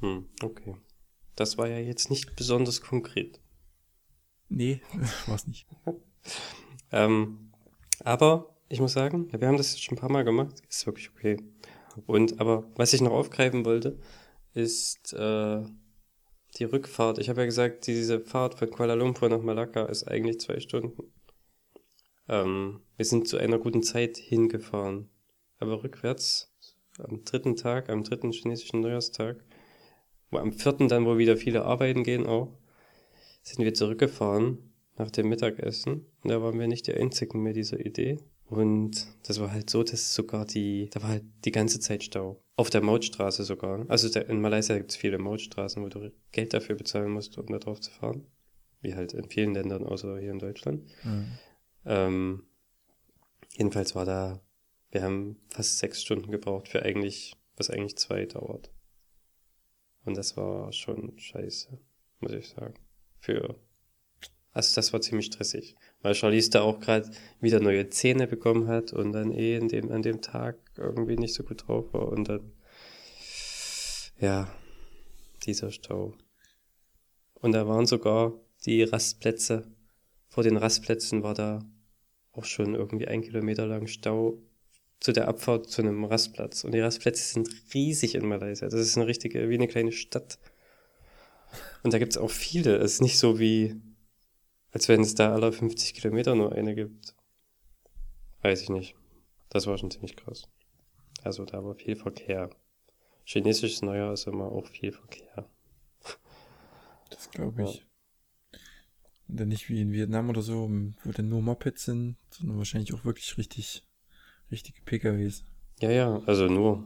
Hm, okay. Das war ja jetzt nicht besonders konkret. Nee, war's nicht. ähm, aber ich muss sagen, ja, wir haben das jetzt schon ein paar Mal gemacht. Ist wirklich okay. Und aber was ich noch aufgreifen wollte, ist äh, die Rückfahrt. Ich habe ja gesagt, diese Fahrt von Kuala Lumpur nach Malakka ist eigentlich zwei Stunden. Ähm, wir sind zu einer guten Zeit hingefahren. Aber rückwärts, am dritten Tag, am dritten chinesischen Neujahrstag, wo am vierten dann, wo wieder viele arbeiten gehen auch, sind wir zurückgefahren nach dem Mittagessen. Und da waren wir nicht die Einzigen mit dieser Idee. Und das war halt so, dass sogar die, da war halt die ganze Zeit Stau. Auf der Mautstraße sogar. Also in Malaysia gibt es viele Mautstraßen, wo du Geld dafür bezahlen musst, um da drauf zu fahren. Wie halt in vielen Ländern, außer hier in Deutschland. Mhm. Ähm, jedenfalls war da, wir haben fast sechs Stunden gebraucht für eigentlich, was eigentlich zwei dauert. Und das war schon scheiße, muss ich sagen. Für, also das war ziemlich stressig. Weil Charlize da auch gerade wieder neue Zähne bekommen hat und dann eh in dem, an dem Tag irgendwie nicht so gut drauf war und dann, ja, dieser Stau. Und da waren sogar die Rastplätze, vor den Rastplätzen war da auch schon irgendwie ein Kilometer lang Stau zu der Abfahrt zu einem Rastplatz. Und die Rastplätze sind riesig in Malaysia. Das ist eine richtige, wie eine kleine Stadt. Und da gibt es auch viele. Es ist nicht so wie, als wenn es da alle 50 Kilometer nur eine gibt. Weiß ich nicht. Das war schon ziemlich krass. Also da war viel Verkehr. Chinesisches Neujahr ist immer auch viel Verkehr. Das glaube ich. Ja. Dann nicht wie in Vietnam oder so, wo dann nur Mopeds sind, sondern wahrscheinlich auch wirklich richtig, richtige PKWs. Ja, ja, also nur.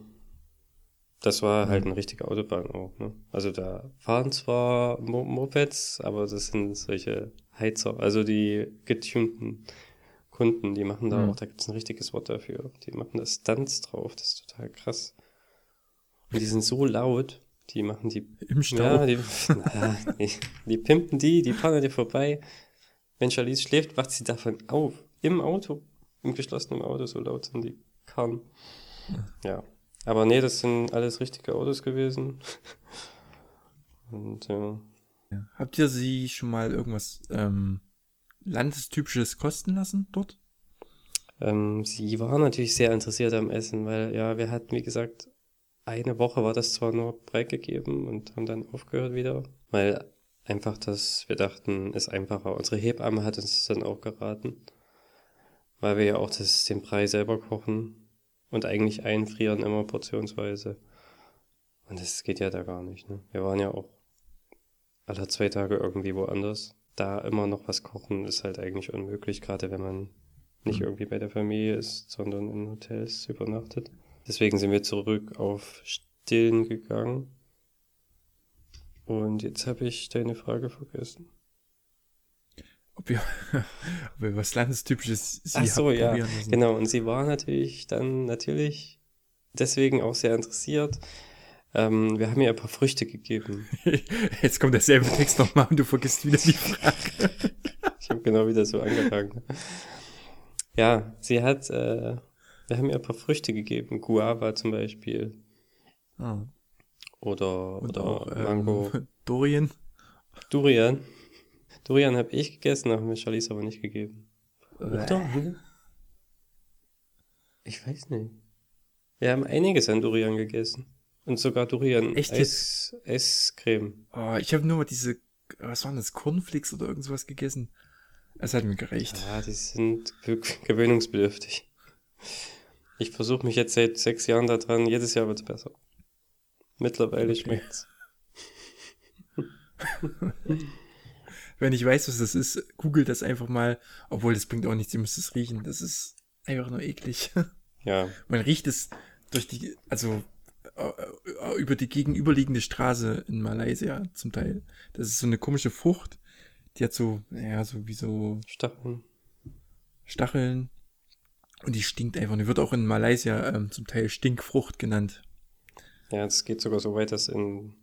Das war mhm. halt eine richtige Autobahn auch, ne? Also da fahren zwar Mo Mopeds, aber das sind solche Heizer, also die getunten Kunden, die machen da mhm. auch, da gibt es ein richtiges Wort dafür. Die machen da Stunts drauf, das ist total krass. Und die sind so laut, die machen die. Im Stau. Ja, die, na, die, die, pimpen die, die fahren an dir vorbei. Wenn Charlize schläft, wacht sie davon auf. Im Auto. Im geschlossenen Auto, so laut sind die Karren. Ja. Aber nee, das sind alles richtige Autos gewesen. Und ja. ja. Habt ihr sie schon mal irgendwas ähm, Landestypisches kosten lassen dort? Ähm, sie war natürlich sehr interessiert am Essen, weil ja, wir hatten, wie gesagt, eine Woche war das zwar nur gegeben und haben dann aufgehört wieder, weil einfach das, wir dachten, ist einfacher. Unsere Hebamme hat uns dann auch geraten, weil wir ja auch das, den Brei selber kochen und eigentlich einfrieren immer portionsweise. Und das geht ja da gar nicht. Ne? Wir waren ja auch alle zwei Tage irgendwie woanders. Da immer noch was kochen ist halt eigentlich unmöglich, gerade wenn man nicht mhm. irgendwie bei der Familie ist, sondern in Hotels übernachtet. Deswegen sind wir zurück auf Stillen gegangen. Und jetzt habe ich deine Frage vergessen. Ob wir, ob wir was Landestypisches sie Ach so, ja, genau. Und sie war natürlich dann natürlich deswegen auch sehr interessiert. Ähm, wir haben ihr ein paar Früchte gegeben. Jetzt kommt derselbe Text nochmal und du vergisst wieder die Frage. ich habe genau wieder so angefangen. Ja, sie hat äh, wir haben ihr ein paar Früchte gegeben, Guava zum Beispiel. Ah. Oder, oder auch, ähm, Mango. Ähm, Durian. Durian. Durian habe ich gegessen, haben mir Charlize aber nicht gegeben. Oder? Ich weiß nicht. Wir haben einiges an Durian gegessen. Und sogar Durian Echt Eis, Eiscreme. Oh, ich habe nur mal diese, was waren das, Cornflakes oder irgendwas gegessen. Es hat mir gereicht. Ja, die sind gewöhnungsbedürftig. Ich versuche mich jetzt seit sechs Jahren daran, jedes Jahr wird es besser. Mittlerweile okay. schmeckt's. Wenn ich weiß, was das ist, googelt das einfach mal. Obwohl, das bringt auch nichts, ihr müsst es riechen. Das ist einfach nur eklig. Ja. Man riecht es durch die, also äh, über die gegenüberliegende Straße in Malaysia zum Teil. Das ist so eine komische Frucht. Die hat so, ja, so wie so Stacheln. Stacheln. Und die stinkt einfach. Die wird auch in Malaysia ähm, zum Teil Stinkfrucht genannt. Ja, es geht sogar so weit, dass in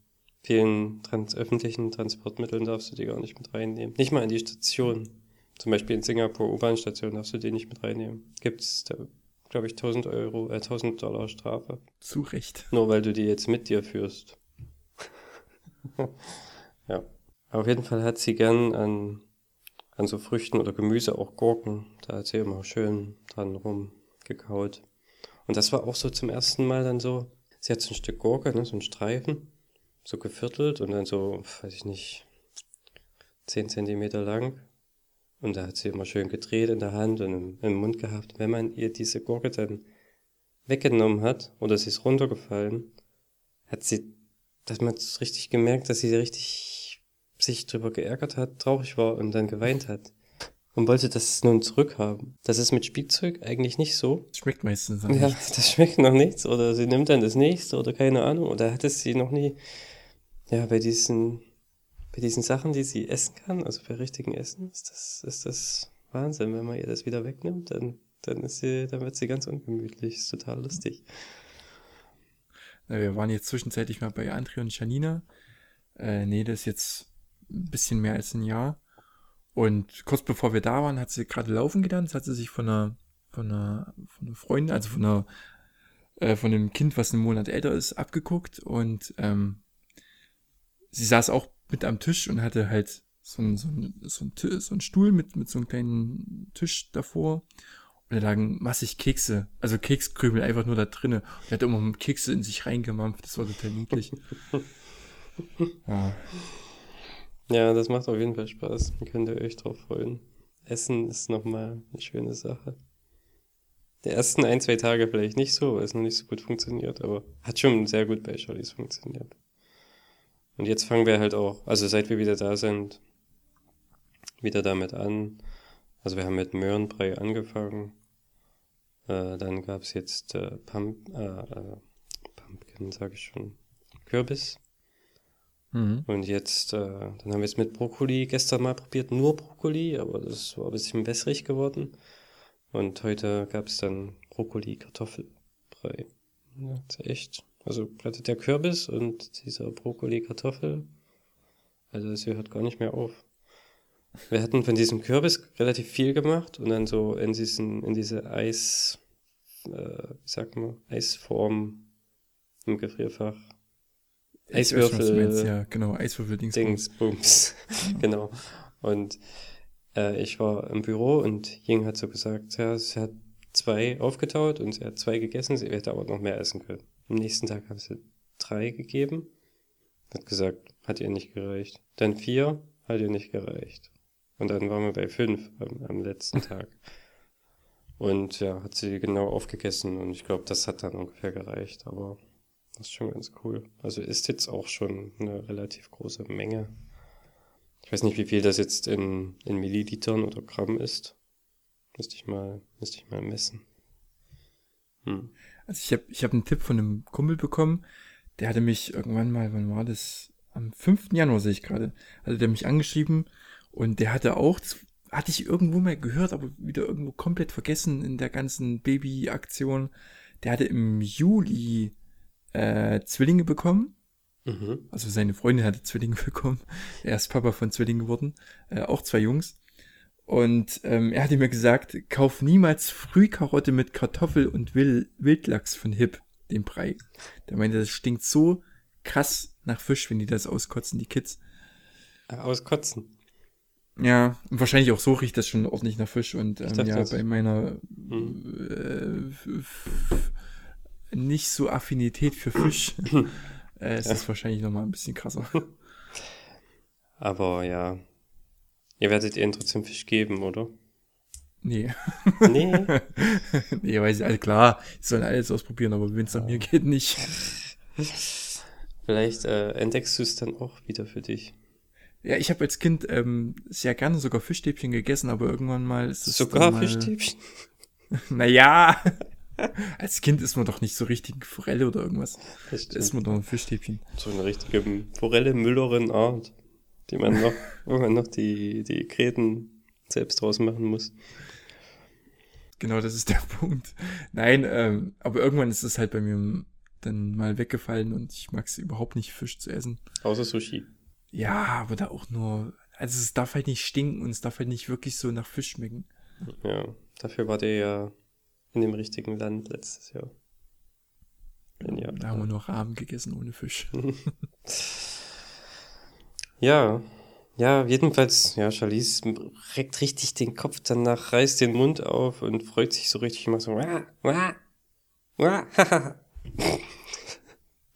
vielen trans öffentlichen Transportmitteln darfst du die gar nicht mit reinnehmen. Nicht mal in die Station. Zum Beispiel in Singapur U-Bahn-Station darfst du die nicht mit reinnehmen. Gibt es, glaube ich, 1000 Euro, äh, 1000 Dollar Strafe. Zu Recht. Nur weil du die jetzt mit dir führst. ja. Auf jeden Fall hat sie gern an, an so Früchten oder Gemüse, auch Gurken. Da hat sie immer schön dran rumgekaut. Und das war auch so zum ersten Mal dann so, sie hat so ein Stück Gurke, ne, so ein Streifen, so geviertelt und dann so, weiß ich nicht, 10 Zentimeter lang. Und da hat sie immer schön gedreht in der Hand und im, im Mund gehabt. Wenn man ihr diese Gurke dann weggenommen hat oder sie ist runtergefallen, hat sie, dass man richtig gemerkt, dass sie richtig sich drüber geärgert hat, traurig war und dann geweint hat. Und wollte das nun zurückhaben. Das ist mit Spielzeug eigentlich nicht so. Das schmeckt meistens noch ja, nichts. das schmeckt noch nichts. Oder sie nimmt dann das nächste oder keine Ahnung. Oder hat es sie noch nie, ja, bei diesen, bei diesen Sachen, die sie essen kann, also bei richtigen Essen, ist das, ist das Wahnsinn. Wenn man ihr das wieder wegnimmt, dann, dann ist sie, dann wird sie ganz ungemütlich. Ist total lustig. Na, wir waren jetzt zwischenzeitlich mal bei André und Janina. Äh, nee, das ist jetzt ein bisschen mehr als ein Jahr. Und kurz bevor wir da waren, hat sie gerade laufen gelernt. Das hat sie sich von einer, von einer, von einer Freundin, also von einer, äh, von einem Kind, was einen Monat älter ist, abgeguckt. Und ähm, sie saß auch mit am Tisch und hatte halt so ein, so ein, so ein, so ein Stuhl mit, mit so einem kleinen Tisch davor. Und da lagen massig Kekse, also Kekskrümel einfach nur da drinnen. Und er hat immer Kekse in sich reingemampft. Das war total niedlich. ja. Ja, das macht auf jeden Fall Spaß. Könnt ihr euch drauf freuen. Essen ist nochmal eine schöne Sache. Die ersten ein, zwei Tage vielleicht nicht so, weil es noch nicht so gut funktioniert, aber hat schon sehr gut bei Charlies funktioniert. Und jetzt fangen wir halt auch, also seit wir wieder da sind, wieder damit an. Also wir haben mit Möhrenbrei angefangen. Äh, dann gab es jetzt äh, Pump, äh, äh Pumpkin, sage ich schon, Kürbis. Mhm. Und jetzt, äh, dann haben wir es mit Brokkoli gestern mal probiert, nur Brokkoli, aber das war ein bisschen wässrig geworden. Und heute gab es dann Brokkoli-Kartoffelbrei. Ja, das ist echt. Also gerade der Kürbis und dieser Brokkoli-Kartoffel. Also es hört gar nicht mehr auf. Wir hatten von diesem Kürbis relativ viel gemacht und dann so in diesen, in diese Eis, äh, wie sagt man, Eisform im Gefrierfach Eiswürfel. Weiß, ja, genau, Eiswürfel Dingsbums. Dingsbums. genau. Und äh, ich war im Büro und Ying hat so gesagt, ja, sie hat zwei aufgetaut und sie hat zwei gegessen, sie hätte aber noch mehr essen können. Am nächsten Tag haben sie drei gegeben. Hat gesagt, hat ihr nicht gereicht. Dann vier, hat ihr nicht gereicht. Und dann waren wir bei fünf am, am letzten Tag. Und ja, hat sie genau aufgegessen und ich glaube, das hat dann ungefähr gereicht, aber das ist schon ganz cool. Also ist jetzt auch schon eine relativ große Menge. Ich weiß nicht, wie viel das jetzt in, in Millilitern oder Gramm ist. Müsste ich mal, müsste ich mal messen. Hm. Also ich habe ich hab einen Tipp von einem Kumpel bekommen, der hatte mich irgendwann mal, wann war das? Am 5. Januar sehe ich gerade, hatte der mich angeschrieben und der hatte auch, hatte ich irgendwo mal gehört, aber wieder irgendwo komplett vergessen in der ganzen Baby-Aktion. Der hatte im Juli äh, Zwillinge bekommen. Mhm. Also seine Freundin hatte Zwillinge bekommen. Er ist Papa von Zwillingen geworden. Äh, auch zwei Jungs. Und ähm, er hatte mir gesagt, kauf niemals Frühkarotte mit Kartoffel und Wild Wildlachs von Hip, dem Brei. Der meinte, das stinkt so krass nach Fisch, wenn die das auskotzen, die Kids. Auskotzen? Ja, und wahrscheinlich auch so riecht das schon ordentlich nach Fisch. Und ähm, ja, bei meiner hm. äh, nicht so Affinität für Fisch, äh, ist es wahrscheinlich nochmal ein bisschen krasser. Aber ja, ihr werdet ihnen trotzdem Fisch geben, oder? Nee. Nee? nee, weiß ich, also klar, sie sollen alles ausprobieren, aber wenn es an mir geht, nicht. Vielleicht äh, entdeckst du es dann auch wieder für dich. Ja, ich habe als Kind ähm, sehr gerne sogar Fischstäbchen gegessen, aber irgendwann mal ist es. Sogar mal, Fischstäbchen? naja, Als Kind ist man doch nicht so richtig Forelle oder irgendwas. Da ist man doch ein Fischstäbchen. So eine richtige Forelle Müllerin Art, die man noch, wo man noch die, die Gräten selbst draus machen muss. genau, das ist der Punkt. Nein, ähm, aber irgendwann ist es halt bei mir dann mal weggefallen und ich mag es überhaupt nicht, Fisch zu essen. Außer Sushi. Ja, aber da auch nur, also es darf halt nicht stinken und es darf halt nicht wirklich so nach Fisch schmecken. Ja, dafür war der ja in dem richtigen Land letztes Jahr. In Japan. Da haben wir noch Rahmen gegessen ohne Fisch. ja, ja, jedenfalls, ja, Charlize reckt richtig den Kopf danach, reißt den Mund auf und freut sich so richtig, macht so wah, wah, wah,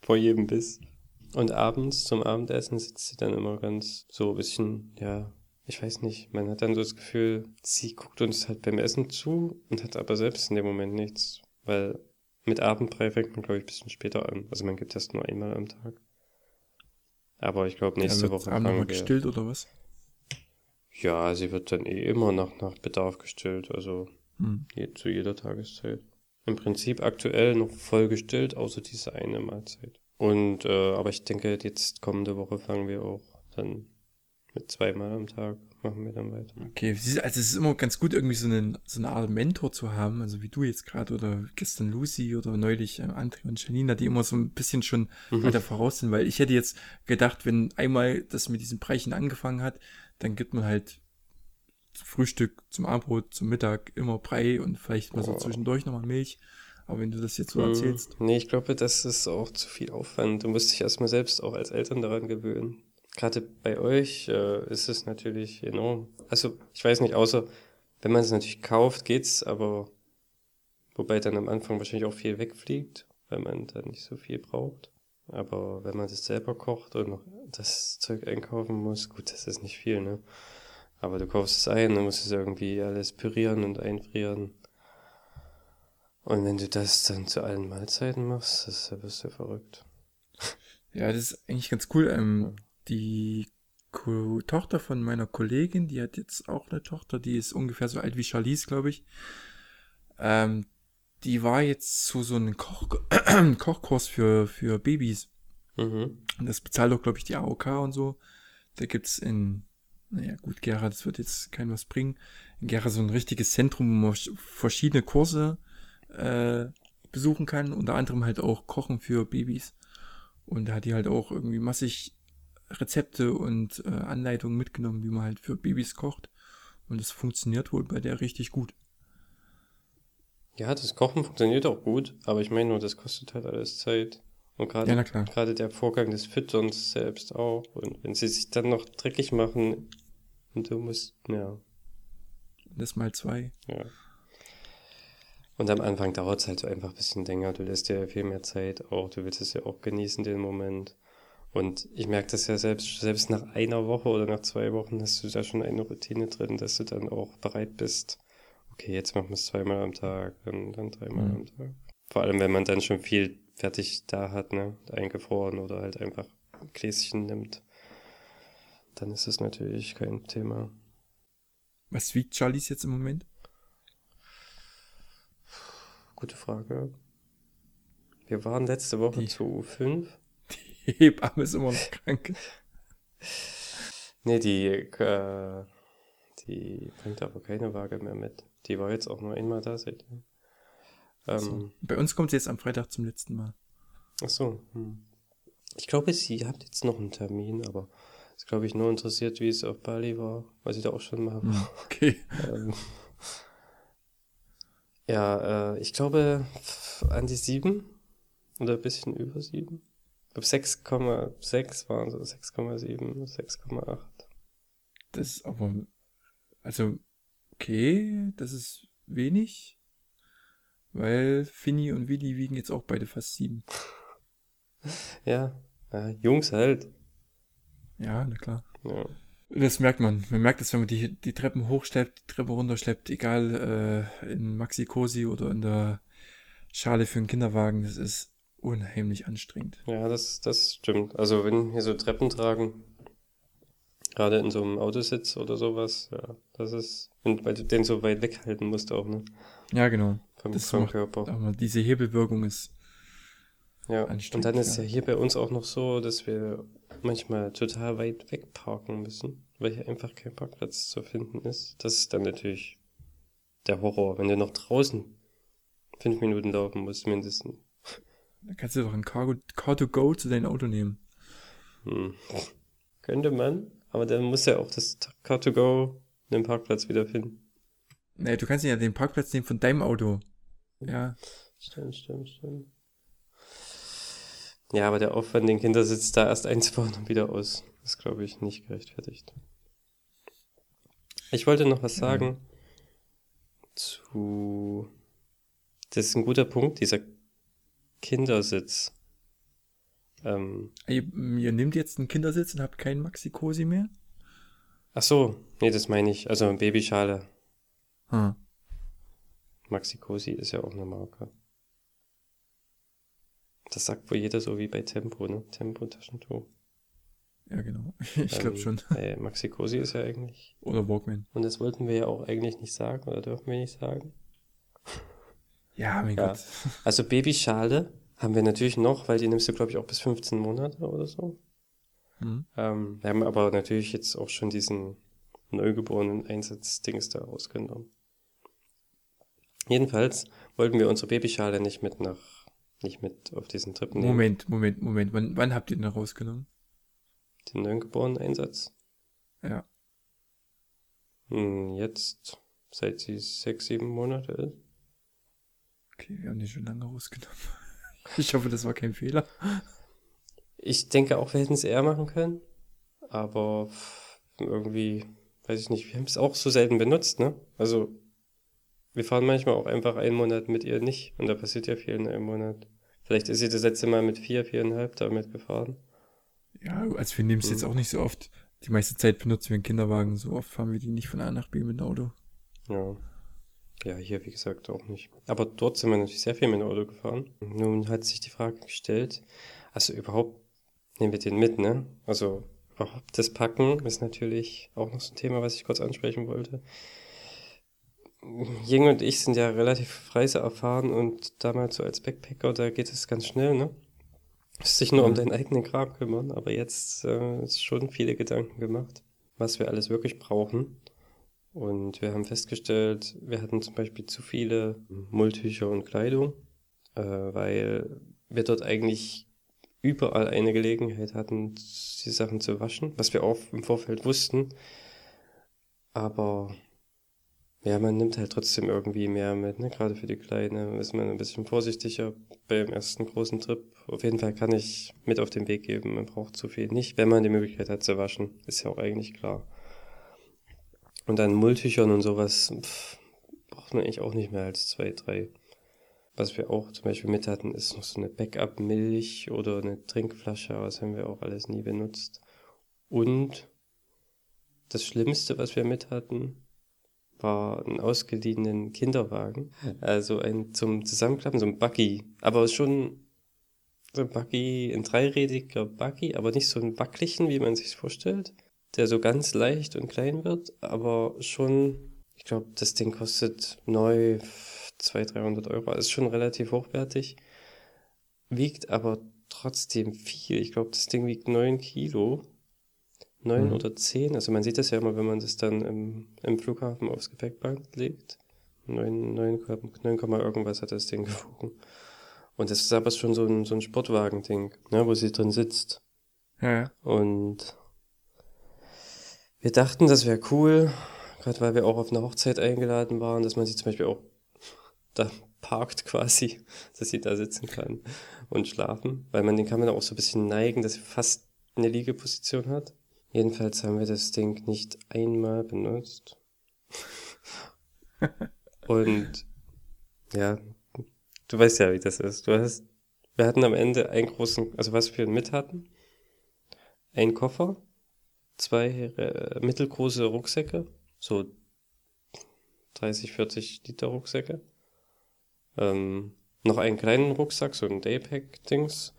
vor jedem Biss. Und abends zum Abendessen sitzt sie dann immer ganz so ein bisschen, ja, ich weiß nicht, man hat dann so das Gefühl, sie guckt uns halt beim Essen zu und hat aber selbst in dem Moment nichts, weil mit Abendbrei fängt man, glaube ich, ein bisschen später an. Also man gibt das nur einmal am Tag. Aber ich glaube, nächste ja, Woche fangen wir... gestillt oder was? Ja, sie wird dann eh immer nach, nach Bedarf gestillt, also hm. je, zu jeder Tageszeit. Im Prinzip aktuell noch voll gestillt, außer diese eine Mahlzeit. Und, äh, aber ich denke, jetzt kommende Woche fangen wir auch dann mit zweimal am Tag machen wir dann weiter. Okay, also es ist immer ganz gut, irgendwie so, einen, so eine Art Mentor zu haben, also wie du jetzt gerade oder gestern Lucy oder neulich äh, André und Janina, die immer so ein bisschen schon mhm. weiter voraus sind, weil ich hätte jetzt gedacht, wenn einmal das mit diesen Breichen angefangen hat, dann gibt man halt zum Frühstück, zum Abendbrot, zum Mittag immer Brei und vielleicht mal so oh. zwischendurch nochmal Milch. Aber wenn du das jetzt so mhm. erzählst. Nee, ich glaube, das ist auch zu viel Aufwand. Du musst dich erstmal selbst auch als Eltern daran gewöhnen gerade bei euch äh, ist es natürlich enorm. Also ich weiß nicht, außer wenn man es natürlich kauft, geht's, aber wobei dann am Anfang wahrscheinlich auch viel wegfliegt, weil man dann nicht so viel braucht. Aber wenn man das selber kocht und noch das Zeug einkaufen muss, gut, das ist nicht viel, ne? Aber du kaufst es ein, dann musst du es irgendwie alles pürieren und einfrieren. Und wenn du das dann zu allen Mahlzeiten machst, das, da wirst du verrückt. Ja, das ist eigentlich ganz cool. Ähm, die Ko Tochter von meiner Kollegin, die hat jetzt auch eine Tochter, die ist ungefähr so alt wie Charlize, glaube ich. Ähm, die war jetzt zu so einem Koch Kochkurs für, für Babys. Mhm. Und das bezahlt auch, glaube ich, die AOK und so. Da gibt's in, naja, gut, Gera, das wird jetzt kein was bringen. In Gera so ein richtiges Zentrum, wo man verschiedene Kurse äh, besuchen kann, unter anderem halt auch Kochen für Babys. Und da hat die halt auch irgendwie massig Rezepte und äh, Anleitungen mitgenommen, wie man halt für Babys kocht. Und es funktioniert wohl bei der richtig gut. Ja, das Kochen funktioniert auch gut, aber ich meine nur, das kostet halt alles Zeit. Und gerade ja, gerade der Vorgang des Fütterns selbst auch. Und wenn sie sich dann noch dreckig machen und du musst, ja. Das mal zwei. Ja. Und am Anfang dauert es halt so einfach ein bisschen länger. Du lässt dir viel mehr Zeit auch. Du willst es ja auch genießen, den Moment. Und ich merke das ja selbst, selbst nach einer Woche oder nach zwei Wochen hast du da schon eine Routine drin, dass du dann auch bereit bist, okay, jetzt machen wir es zweimal am Tag, dann, dann dreimal mhm. am Tag. Vor allem, wenn man dann schon viel fertig da hat, ne, eingefroren oder halt einfach ein Gläschen nimmt, dann ist es natürlich kein Thema. Was wiegt Charlies jetzt im Moment? Gute Frage. Wir waren letzte Woche Die. zu U5 die Hebamme ist immer noch krank. Nee, die, äh, die bringt aber keine Waage mehr mit. Die war jetzt auch nur einmal da seitdem. Ähm, so. Bei uns kommt sie jetzt am Freitag zum letzten Mal. Ach so. Hm. Ich glaube, sie hat jetzt noch einen Termin, aber ist, glaube ich, nur interessiert, wie es auf Bali war, weil sie da auch schon mal war. Okay. ähm, ja, äh, ich glaube an die sieben oder ein bisschen über sieben. Ich glaube 6,6 waren so, 6,7, 6,8. Das ist aber, also, okay, das ist wenig, weil Finny und Willi wiegen jetzt auch beide fast sieben. ja, ja, Jungs halt. Ja, na klar. Ja. Das merkt man. Man merkt das, wenn man die, die Treppen hochschleppt, die Treppe runterschleppt, egal äh, in Maxi Cosi oder in der Schale für einen Kinderwagen. Das ist unheimlich anstrengend. Ja, das, das stimmt. Also wenn hier so Treppen tragen, gerade in so einem Autositz oder sowas, ja, das ist, weil du den so weit weghalten musst auch, ne? Ja, genau. Vom, das vom Körper. Aber diese Hebelwirkung ist ja, und dann ist ja hier bei uns auch noch so, dass wir manchmal total weit weg parken müssen, weil hier einfach kein Parkplatz zu finden ist. Das ist dann natürlich der Horror, wenn du noch draußen fünf Minuten laufen musst, mindestens. Dann kannst du doch ein Car, Car to Go zu deinem Auto nehmen. Hm. Könnte man, aber dann muss ja auch das Car to Go einen Parkplatz wiederfinden. Nee, du kannst ja den Parkplatz nehmen von deinem Auto. Ja. Stimmt, stimmt, stimmt. Ja, aber der Aufwand, den Kindersitz da erst einzubauen und wieder aus, ist, glaube ich, nicht gerechtfertigt. Ich wollte noch was sagen zu. Das ist ein guter Punkt, dieser Kindersitz. Ähm, Ihr, ihr nehmt jetzt einen Kindersitz und habt keinen Maxi-Cosi mehr? ach so, nee, das meine ich. Also Babyschale. Hm. Maxi Cosi ist ja auch eine Marke. Das sagt wohl jeder so wie bei Tempo, ne? Tempo Taschentuch. Ja, genau. Ich glaube Ähm, schon. Äh, Maxi Cosi ist ja eigentlich. Oder Walkman. Und das wollten wir ja auch eigentlich nicht sagen oder dürfen wir nicht sagen. Ja, mein Ja. Gott. Also Babyschale haben wir natürlich noch, weil die nimmst du, glaube ich, auch bis 15 Monate oder so. Hm. Ähm, wir haben aber natürlich jetzt auch schon diesen neugeborenen Einsatzdings da rausgenommen. Jedenfalls wollten wir unsere Babyschale nicht mit nach, nicht mit auf diesen Trip nehmen. Moment, Moment, Moment. Wann, wann habt ihr den rausgenommen? Den neugeborenen Einsatz. Ja. Hm, Jetzt, seit sie sechs, sieben Monate ist. Okay, wir haben den schon lange rausgenommen. Ich hoffe, das war kein Fehler. Ich denke auch, wir hätten es eher machen können. Aber irgendwie, weiß ich nicht, wir haben es auch so selten benutzt, ne? Also, wir fahren manchmal auch einfach einen Monat mit ihr nicht. Und da passiert ja viel in einem Monat. Vielleicht ist sie das letzte Mal mit vier, viereinhalb damit gefahren. Ja, also wir nehmen es jetzt auch nicht so oft. Die meiste Zeit benutzen wir einen Kinderwagen. So oft fahren wir die nicht von A nach B mit dem Auto. Ja. Ja, hier wie gesagt auch nicht. Aber dort sind wir natürlich sehr viel mit dem Auto gefahren. Nun hat sich die Frage gestellt, also überhaupt nehmen wir den mit, ne? Also überhaupt das Packen ist natürlich auch noch so ein Thema, was ich kurz ansprechen wollte. Jing und ich sind ja relativ reiseerfahren und damals so als Backpacker, da geht es ganz schnell, ne? Musst dich nur um Mhm. deinen eigenen Kram kümmern, aber jetzt äh, ist schon viele Gedanken gemacht, was wir alles wirklich brauchen. Und wir haben festgestellt, wir hatten zum Beispiel zu viele Mulltücher und Kleidung, äh, weil wir dort eigentlich überall eine Gelegenheit hatten, die Sachen zu waschen, was wir auch im Vorfeld wussten. Aber ja, man nimmt halt trotzdem irgendwie mehr mit, ne? Gerade für die Kleine ist man ein bisschen vorsichtiger beim ersten großen Trip. Auf jeden Fall kann ich mit auf den Weg geben, man braucht zu viel nicht, wenn man die Möglichkeit hat zu waschen. Ist ja auch eigentlich klar. Und an Mulltüchern und sowas pff, braucht man eigentlich auch nicht mehr als zwei, drei. Was wir auch zum Beispiel mit hatten, ist noch so eine Backup-Milch oder eine Trinkflasche, aber das haben wir auch alles nie benutzt. Und das Schlimmste, was wir mit hatten, war einen ausgeliehenen Kinderwagen. Also ein zum Zusammenklappen, so ein Buggy. Aber schon so ein Buggy, ein dreirädiger Buggy, aber nicht so einen wackeligen, wie man sich vorstellt, der so ganz leicht und klein wird, aber schon, ich glaube, das Ding kostet neu 200, 300 Euro, ist schon relativ hochwertig, wiegt aber trotzdem viel. Ich glaube, das Ding wiegt 9 Kilo. 9 Mhm. oder 10. Also man sieht das ja immer, wenn man das dann im, im Flughafen aufs Gepäckband legt. 9, 9, 9, irgendwas hat das Ding gewogen. Und das ist aber schon so ein, so ein Sportwagen-Ding, ne, wo sie drin sitzt. Ja, ja. Und wir dachten, das wäre cool, gerade weil wir auch auf eine Hochzeit eingeladen waren, dass man sie zum Beispiel auch da parkt quasi, dass sie da sitzen kann und schlafen, weil man den kann man auch so ein bisschen neigen, dass sie fast eine Liegeposition hat. Jedenfalls haben wir das Ding nicht einmal benutzt. Und ja, du weißt ja, wie das ist. Du hast, wir hatten am Ende einen großen, also was wir mit hatten, ein Koffer, zwei äh, mittelgroße Rucksäcke, so 30, 40 Liter Rucksäcke, ähm, noch einen kleinen Rucksack, so ein Daypack-Dings,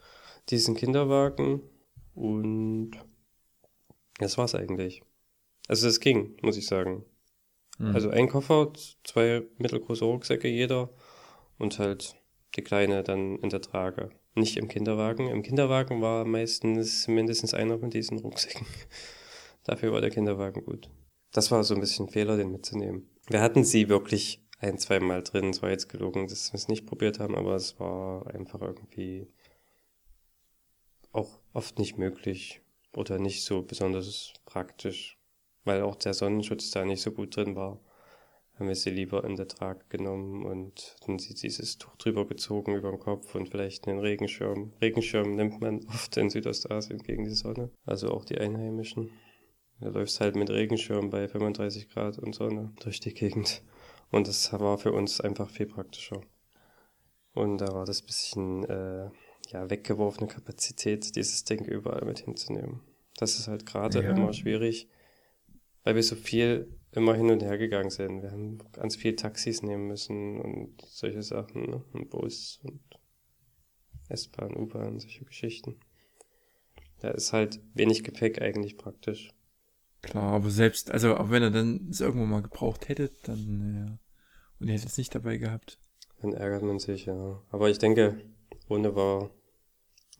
diesen Kinderwagen und das war's eigentlich. Also das ging, muss ich sagen. Mhm. Also ein Koffer, zwei mittelgroße Rucksäcke jeder und halt die kleine dann in der Trage. Nicht im Kinderwagen. Im Kinderwagen war meistens mindestens einer von diesen Rucksäcken. Dafür war der Kinderwagen gut. Das war so ein bisschen ein Fehler, den mitzunehmen. Wir hatten sie wirklich ein, zwei Mal drin. Es war jetzt gelogen, dass wir es nicht probiert haben, aber es war einfach irgendwie auch oft nicht möglich oder nicht so besonders praktisch, weil auch der Sonnenschutz da nicht so gut drin war. Haben wir sie lieber in der Trage genommen und dann sie dieses Tuch drüber gezogen über den Kopf und vielleicht einen Regenschirm. Regenschirm nimmt man oft in Südostasien gegen die Sonne, also auch die Einheimischen. Da läufst halt mit Regenschirm bei 35 Grad und Sonne durch die Gegend. Und das war für uns einfach viel praktischer. Und da war das bisschen äh, ja, weggeworfene Kapazität, dieses Ding überall mit hinzunehmen. Das ist halt gerade ja. immer schwierig, weil wir so viel immer hin und her gegangen sind. Wir haben ganz viel Taxis nehmen müssen und solche Sachen, ne? Und Bus und S-Bahn, U-Bahn, solche Geschichten. Da ist halt wenig Gepäck eigentlich praktisch. Klar, aber selbst, also auch wenn er dann es irgendwo mal gebraucht hätte, dann, ja. Und er hätte es nicht dabei gehabt. Dann ärgert man sich, ja. Aber ich denke, ohne war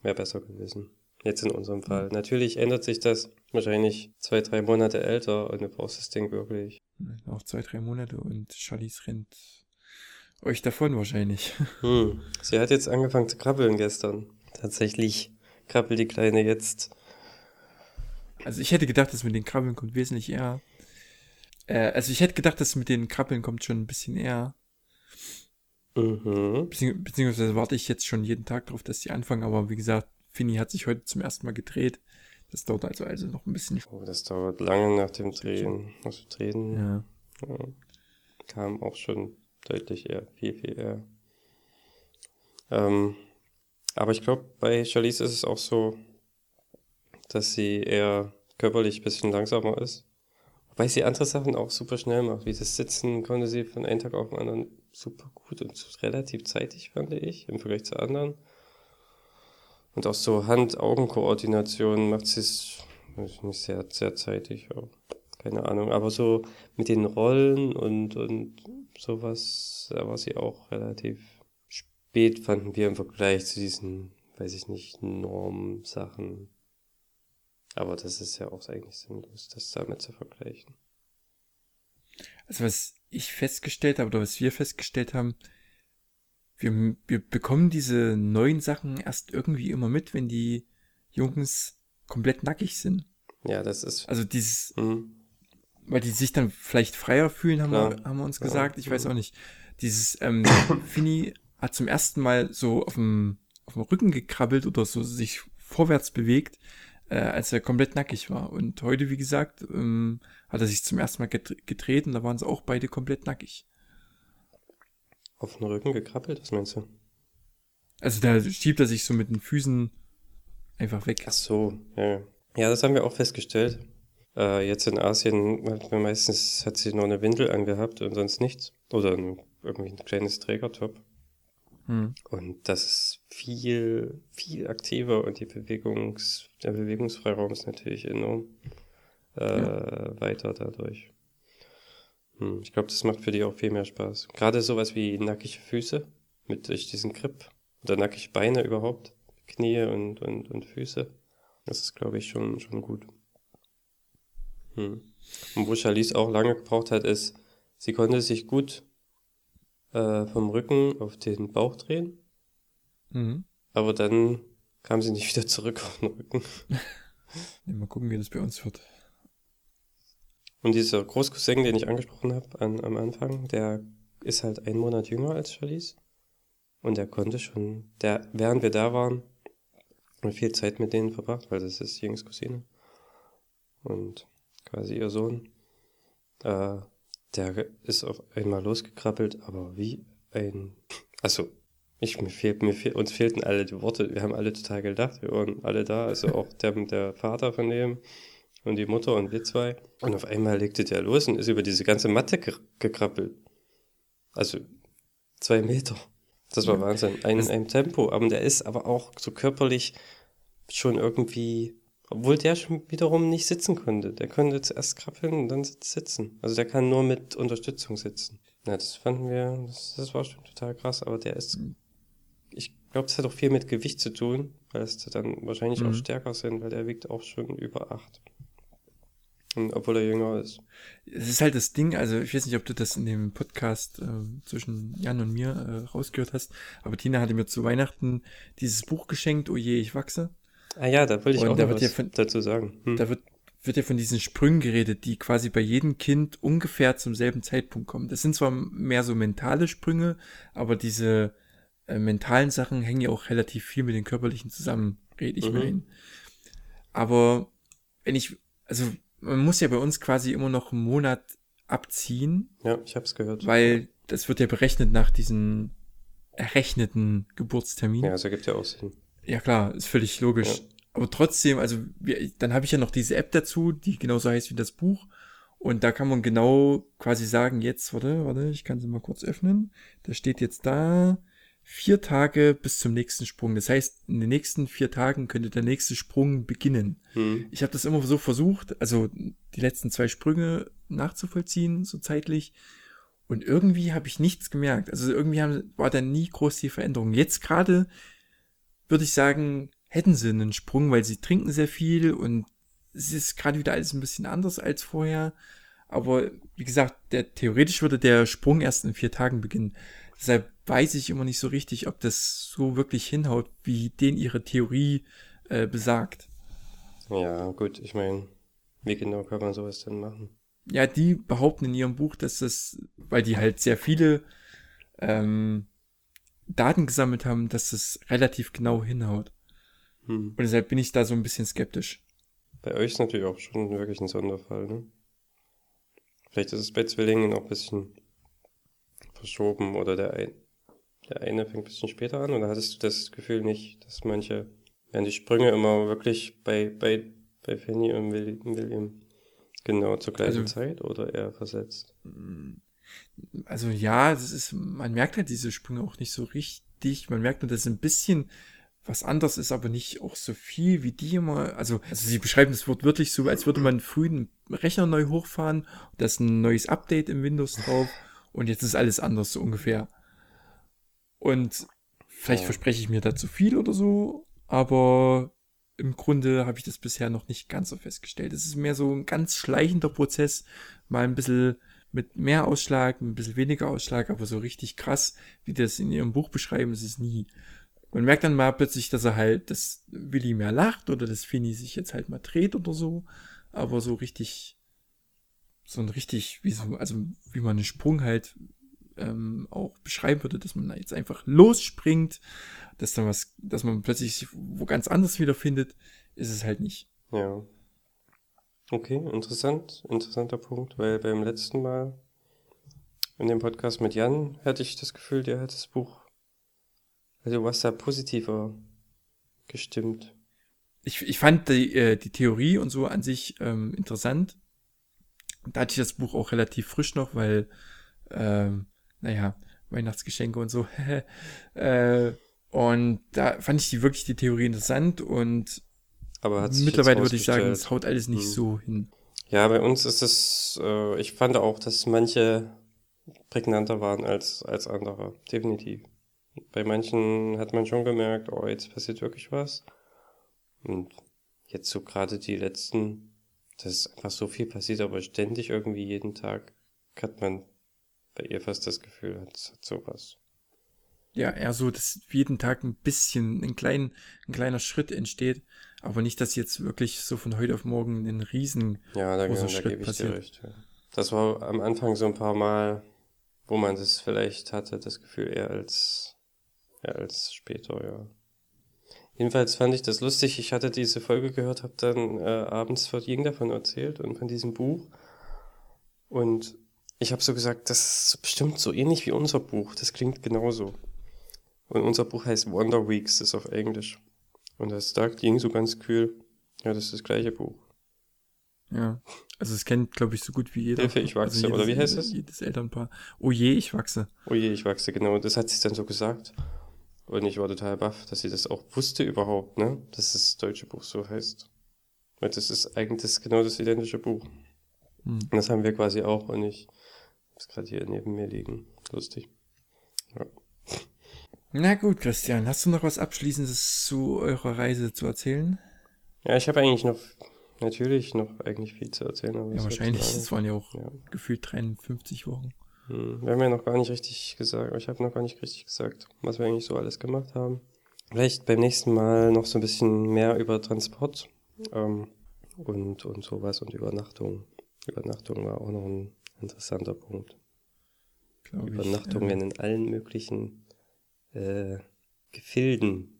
wäre besser gewesen. Jetzt in unserem mhm. Fall. Natürlich ändert sich das wahrscheinlich zwei, drei Monate älter und du brauchst das Ding wirklich. Auch zwei, drei Monate und Charlize rennt euch davon wahrscheinlich. Hm. Sie hat jetzt angefangen zu krabbeln gestern. Tatsächlich krabbelt die Kleine jetzt also ich hätte gedacht, dass mit den Krabbeln kommt wesentlich eher. Äh, also ich hätte gedacht, dass mit den Krabbeln kommt schon ein bisschen eher. Mhm. Bezieh beziehungsweise warte ich jetzt schon jeden Tag darauf, dass die anfangen, aber wie gesagt, Finny hat sich heute zum ersten Mal gedreht. Das dauert also, also noch ein bisschen. Oh, das dauert lange nach dem Drehen. Also Drehen ja. ja. kam auch schon deutlich eher, viel, viel eher. Ähm, aber ich glaube, bei Charlize ist es auch so, dass sie eher körperlich ein bisschen langsamer ist. Wobei sie andere Sachen auch super schnell macht. Wie das Sitzen konnte sie von einem Tag auf den anderen super gut und relativ zeitig, fand ich, im Vergleich zu anderen. Und auch so Hand-Augen-Koordination macht sie es nicht sehr, sehr zeitig. Ja. Keine Ahnung. Aber so mit den Rollen und, und sowas, da war sie auch relativ spät, fanden wir im Vergleich zu diesen, weiß ich nicht, Norm-Sachen. Aber das ist ja auch eigentlich sinnlos, das damit zu vergleichen. Also was ich festgestellt habe oder was wir festgestellt haben, wir, wir bekommen diese neuen Sachen erst irgendwie immer mit, wenn die Jungs komplett nackig sind. Ja, das ist. Also dieses, mhm. weil die sich dann vielleicht freier fühlen, haben, wir, haben wir uns gesagt. Ich weiß mhm. auch nicht. Dieses, ähm, Fini hat zum ersten Mal so auf dem, auf dem Rücken gekrabbelt oder so sich vorwärts bewegt äh, als er komplett nackig war. Und heute, wie gesagt, ähm, hat er sich zum ersten Mal gedreht und da waren sie auch beide komplett nackig. Auf den Rücken gekrabbelt, was meinst du? Also da schiebt er sich so mit den Füßen einfach weg. Ach so, ja. Ja, das haben wir auch festgestellt. Äh, jetzt in Asien hat man meistens hat sie nur eine Windel angehabt und sonst nichts. Oder ein, irgendwie ein kleines Trägertop. Mhm. Und das ist viel, viel aktiver und die Bewegungs, der Bewegungsfreiraum ist natürlich enorm äh, ja. weiter dadurch. Hm, ich glaube, das macht für die auch viel mehr Spaß. Gerade sowas wie nackige Füße mit durch diesen Grip oder nackige Beine überhaupt, Knie und, und, und Füße. Das ist, glaube ich, schon, schon gut. Hm. Und wo Charlize auch lange gebraucht hat, ist, sie konnte sich gut äh, vom Rücken auf den Bauch drehen. Mhm. Aber dann kam sie nicht wieder zurück auf den Rücken. mal gucken, wie das bei uns wird. Und dieser Großcousin, den ich angesprochen habe an, am Anfang, der ist halt ein Monat jünger als Charlize. Und der konnte schon, der, während wir da waren, viel Zeit mit denen verbracht, weil das ist Jungs Cousine. Und quasi ihr Sohn. Äh, der ist auf einmal losgekrabbelt, aber wie ein, also ich, mir fehlt, mir fehl, uns fehlten alle die Worte. Wir haben alle total gedacht. Wir waren alle da. Also auch der, der Vater von dem und die Mutter und wir zwei. Und auf einmal legte der los und ist über diese ganze Matte ge gekrabbelt. Also zwei Meter. Das war ja. Wahnsinn. Ein, ein Tempo. Aber der ist aber auch so körperlich schon irgendwie obwohl der schon wiederum nicht sitzen konnte. Der konnte zuerst krabbeln und dann sitzen. Also der kann nur mit Unterstützung sitzen. Ja, das fanden wir, das, das war schon total krass, aber der ist, ich glaube, das hat auch viel mit Gewicht zu tun, weil es dann wahrscheinlich mhm. auch stärker sind, weil der wiegt auch schon über acht. Und obwohl er jünger ist. Es ist halt das Ding, also ich weiß nicht, ob du das in dem Podcast äh, zwischen Jan und mir äh, rausgehört hast, aber Tina hatte mir zu Weihnachten dieses Buch geschenkt, Oh je, ich wachse. Ah ja, da wollte ich Und auch da noch wird ja was von- dazu sagen. Hm. Da wird, wird ja von diesen Sprüngen geredet, die quasi bei jedem Kind ungefähr zum selben Zeitpunkt kommen. Das sind zwar mehr so mentale Sprünge, aber diese äh, mentalen Sachen hängen ja auch relativ viel mit den körperlichen zusammen, rede ich Mhm. mir ein. Aber wenn ich, also man muss ja bei uns quasi immer noch einen Monat abziehen, Ja, ich hab's gehört. weil das wird ja berechnet nach diesem errechneten Geburtstermin. ja, das ergibt ja auch Sinn. Ja klar, ist völlig logisch. Ja. Aber trotzdem, also wir, dann habe ich ja noch diese App dazu, die genauso heißt wie das Buch. Und da kann man genau quasi sagen, jetzt, warte, warte, ich kann sie mal kurz öffnen. Da steht jetzt da vier Tage bis zum nächsten Sprung. Das heißt, in den nächsten vier Tagen könnte der nächste Sprung beginnen. Hm. Ich habe das immer so versucht, also die letzten zwei Sprünge nachzuvollziehen, so zeitlich. Und irgendwie habe ich nichts gemerkt. Also irgendwie haben, war da nie groß die Veränderung. Jetzt gerade würde ich sagen, hätten sie einen Sprung, weil sie trinken sehr viel und es ist gerade wieder alles ein bisschen anders als vorher. Aber wie gesagt, der, theoretisch würde der Sprung erst in vier Tagen beginnen. Deshalb weiß ich immer nicht so richtig, ob das so wirklich hinhaut, wie den ihre Theorie äh, besagt. Ja, gut, ich meine, wie genau kann man sowas denn machen? Ja, die behaupten in ihrem Buch, dass das, weil die halt sehr viele ähm, Daten gesammelt haben, dass das relativ genau hinhaut. Hm. Und deshalb bin ich da so ein bisschen skeptisch. Bei euch ist natürlich auch schon wirklich ein Sonderfall, ne? Vielleicht ist es bei Zwillingen auch ein bisschen verschoben oder der, ein, der eine fängt ein bisschen später an oder hattest du das Gefühl nicht, dass manche, werden die Sprünge immer wirklich bei, bei, bei Fanny und Willi- William genau zur gleichen Also- Zeit oder eher versetzt? Also ja, das ist, man merkt halt diese Sprünge auch nicht so richtig. Man merkt nur, dass es ein bisschen was anderes ist, aber nicht auch so viel wie die immer. Also, also sie beschreiben das Wort wirklich so, als würde man früh einen Rechner neu hochfahren, da ist ein neues Update im Windows drauf und jetzt ist alles anders so ungefähr. Und vielleicht verspreche ich mir da zu viel oder so, aber im Grunde habe ich das bisher noch nicht ganz so festgestellt. Es ist mehr so ein ganz schleichender Prozess, mal ein bisschen mit mehr Ausschlag, ein bisschen weniger Ausschlag, aber so richtig krass, wie das in ihrem Buch beschreiben, ist es nie. Man merkt dann mal plötzlich, dass er halt, dass Willi mehr lacht oder dass Finny sich jetzt halt mal dreht oder so, aber so richtig, so ein richtig, wie so, also wie man einen Sprung halt ähm, auch beschreiben würde, dass man da jetzt einfach losspringt, dass dann was, dass man plötzlich sich wo ganz anders wiederfindet, ist es halt nicht. Ja. Okay, interessant, interessanter Punkt, weil beim letzten Mal in dem Podcast mit Jan hatte ich das Gefühl, der hat das Buch, also warst da positiver gestimmt. ich, ich fand die, äh, die Theorie und so an sich ähm, interessant. Da hatte ich das Buch auch relativ frisch noch, weil, ähm, naja, Weihnachtsgeschenke und so. äh, und da fand ich die wirklich die Theorie interessant und Aber mittlerweile würde ich sagen, es haut alles nicht Hm. so hin. Ja, bei uns ist es, äh, ich fand auch, dass manche prägnanter waren als, als andere. Definitiv. Bei manchen hat man schon gemerkt, oh, jetzt passiert wirklich was. Und jetzt so gerade die letzten, das ist einfach so viel passiert, aber ständig irgendwie jeden Tag hat man bei ihr fast das Gefühl, hat, hat sowas. Ja, eher so, dass jeden Tag ein bisschen, ein, klein, ein kleiner Schritt entsteht, aber nicht, dass jetzt wirklich so von heute auf morgen ein riesen Ja, da, großer da Schritt gebe ich dir passiert. recht. Ja. Das war am Anfang so ein paar Mal, wo man das vielleicht hatte, das Gefühl eher als, eher als später, ja. Jedenfalls fand ich das lustig. Ich hatte diese Folge gehört, habe dann äh, abends Verdieng davon erzählt und von diesem Buch. Und ich habe so gesagt, das ist bestimmt so ähnlich wie unser Buch. Das klingt genauso. Und unser Buch heißt Wonder Weeks, das ist auf Englisch. Und das da ging so ganz kühl. Ja, das ist das gleiche Buch. Ja, also es kennt, glaube ich, so gut wie jeder. Hilfe, ich wachse, also jedes, oder wie heißt es? Jedes Elternpaar. Oh je, ich wachse. Oh je, ich wachse, genau. Das hat sie dann so gesagt. Und ich war total baff, dass sie das auch wusste überhaupt, ne? Dass das deutsche Buch so heißt. Weil das ist eigentlich das, genau das identische Buch. Hm. Und das haben wir quasi auch und ich hab's gerade hier neben mir liegen. Lustig. Ja. Na gut, Christian, hast du noch was Abschließendes zu eurer Reise zu erzählen? Ja, ich habe eigentlich noch natürlich noch eigentlich viel zu erzählen. Aber Ja, wahrscheinlich. Es waren ja auch Ja. gefühlt 53 Wochen. Hm, Wir haben ja noch gar nicht richtig gesagt, ich habe noch gar nicht richtig gesagt, was wir eigentlich so alles gemacht haben. Vielleicht beim nächsten Mal noch so ein bisschen mehr über Transport ähm, und, und sowas und Übernachtung. Übernachtung war auch noch ein interessanter Punkt. Glaube ich. Übernachtungen Äh, in allen möglichen äh, Gefilden.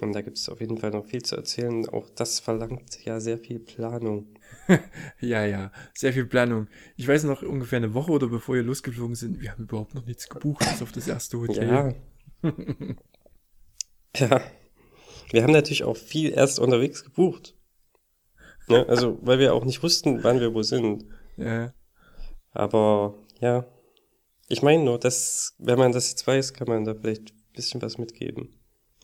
Und da gibt es auf jeden Fall noch viel zu erzählen. Auch das verlangt ja sehr viel Planung. ja, ja. Sehr viel Planung. Ich weiß noch ungefähr eine Woche oder bevor wir losgeflogen sind, wir haben überhaupt noch nichts gebucht, bis auf das erste Hotel. Ja. ja. Wir haben natürlich auch viel erst unterwegs gebucht. Ne? Also, weil wir auch nicht wussten, wann wir wo sind. ja. Aber ja. Ich meine nur, dass, wenn man das jetzt weiß, kann man da vielleicht bisschen was mitgeben.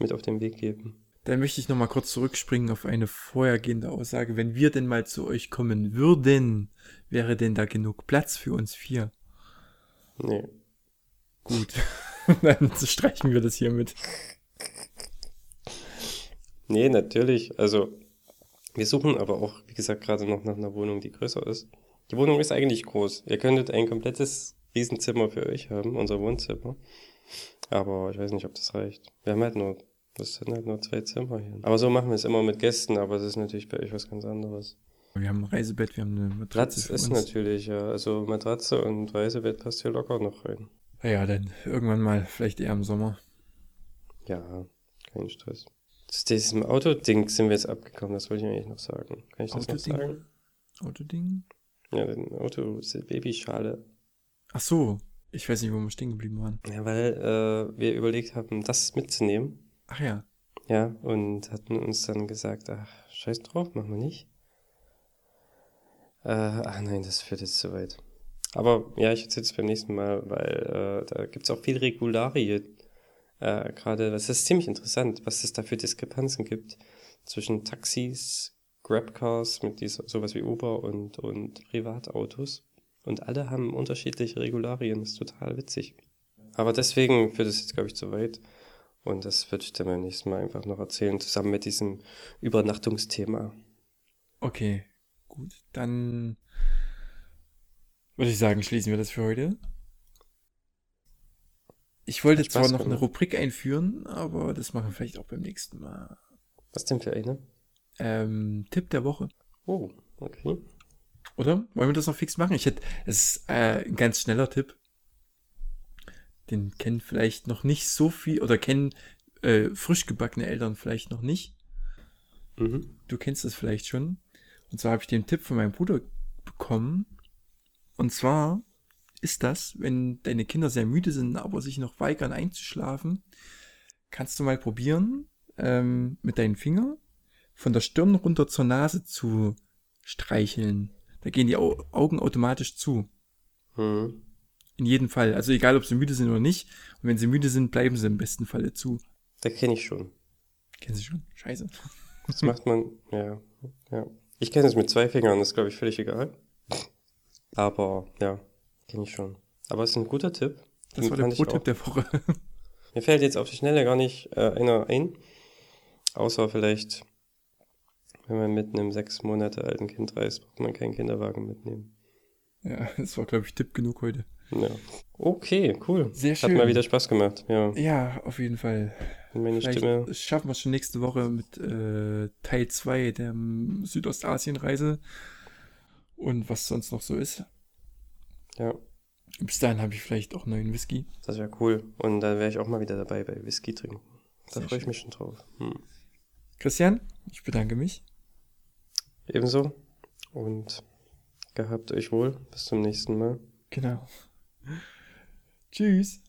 Mit auf den Weg geben. Dann möchte ich nochmal kurz zurückspringen auf eine vorhergehende Aussage. Wenn wir denn mal zu euch kommen würden, wäre denn da genug Platz für uns vier? Nee. Gut. Dann streichen wir das hier mit. Nee, natürlich. Also, wir suchen aber auch, wie gesagt, gerade noch nach einer Wohnung, die größer ist. Die Wohnung ist eigentlich groß. Ihr könntet ein komplettes Riesenzimmer für euch haben, unser Wohnzimmer. Aber ich weiß nicht, ob das reicht. Wir haben halt nur, das sind halt nur zwei Zimmer hier. Aber so machen wir es immer mit Gästen, aber es ist natürlich bei euch was ganz anderes. Wir haben ein Reisebett, wir haben eine Matratze für ist uns. natürlich, ja. Also Matratze und Reisebett passt hier locker noch rein. Ja, dann irgendwann mal, vielleicht eher im Sommer. Ja, kein Stress. Zu diesem Autoding sind wir jetzt abgekommen, das wollte ich eigentlich noch sagen. Kann ich das noch Autoding? sagen? Autoding? Ja, den Auto, die Babyschale. Ach so, ich weiß nicht, wo wir stehen geblieben waren. Ja, weil äh, wir überlegt haben, das mitzunehmen. Ach ja, Ja, und hatten uns dann gesagt, ach, scheiß drauf, machen wir nicht. Äh, ach nein, das führt jetzt zu weit. Aber ja, ich erzähle es beim nächsten Mal, weil äh, da gibt's auch viel Regularien. Äh, Gerade, das ist ziemlich interessant, was es da für Diskrepanzen gibt zwischen Taxis, Grabcars mit dieser, sowas wie Uber und, und Privatautos. Und alle haben unterschiedliche Regularien, das ist total witzig. Aber deswegen führt es jetzt, glaube ich, zu weit. Und das würde ich dann beim nächsten Mal einfach noch erzählen, zusammen mit diesem Übernachtungsthema. okay, gut. Dann würde ich sagen, schließen wir das für heute. Ich wollte Hat zwar Spaß noch eine. Rubrik einführen, aber das machen wir vielleicht auch beim nächsten Mal. Was denn für eine? Ähm, Tipp der Woche. Oh, okay. Oder? Wollen wir das noch fix machen? Ich hätte, es ist äh, ein ganz schneller Tipp. Den kennen vielleicht noch nicht so viel oder kennen äh, frisch gebackene Eltern vielleicht noch nicht. Mhm. Du kennst das vielleicht schon. Und zwar habe ich den Tipp von meinem Bruder bekommen. Und zwar ist das, wenn deine Kinder sehr müde sind, aber sich noch weigern einzuschlafen, kannst du mal probieren, ähm, mit deinen Fingern von der Stirn runter zur Nase zu streicheln. Da gehen die Au Augen automatisch zu. Mhm. In jedem Fall. Also egal, ob sie müde sind oder nicht. Und wenn sie müde sind, bleiben sie im besten Falle zu. Da kenne ich schon. Kennen Sie schon? Scheiße. Das macht man, ja, ja. Ich kenne es mit zwei Fingern, das ist, glaube ich, völlig egal. Aber, ja, kenne ich schon. Aber es ist ein guter Tipp. Das Den war der Pro-Tipp der Woche. Mir fällt jetzt auf die Schnelle gar nicht äh, einer ein. Außer vielleicht, wenn man mit einem sechs Monate alten Kind reist, braucht man keinen Kinderwagen mitnehmen. ja, das war, glaube ich, Tipp genug heute. Ja. Okay, cool. Sehr Hat schön. mal wieder Spaß gemacht, ja. Ja, auf jeden Fall. Meine Vielleicht Stimme. schaffen wir es schon nächste Woche mit äh, Teil 2 der ähm, Südostasien-Reise und was sonst noch so ist. Ja, Bis dahin habe ich vielleicht auch neuen Whisky. das wäre cool. Und dann wäre ich auch mal wieder dabei bei Whisky trinken. Da freue ich mich schon drauf. Hm. Christian, ich bedanke mich. Ebenso. Und gehabt euch wohl. Bis zum nächsten Mal. Genau. Tschüss.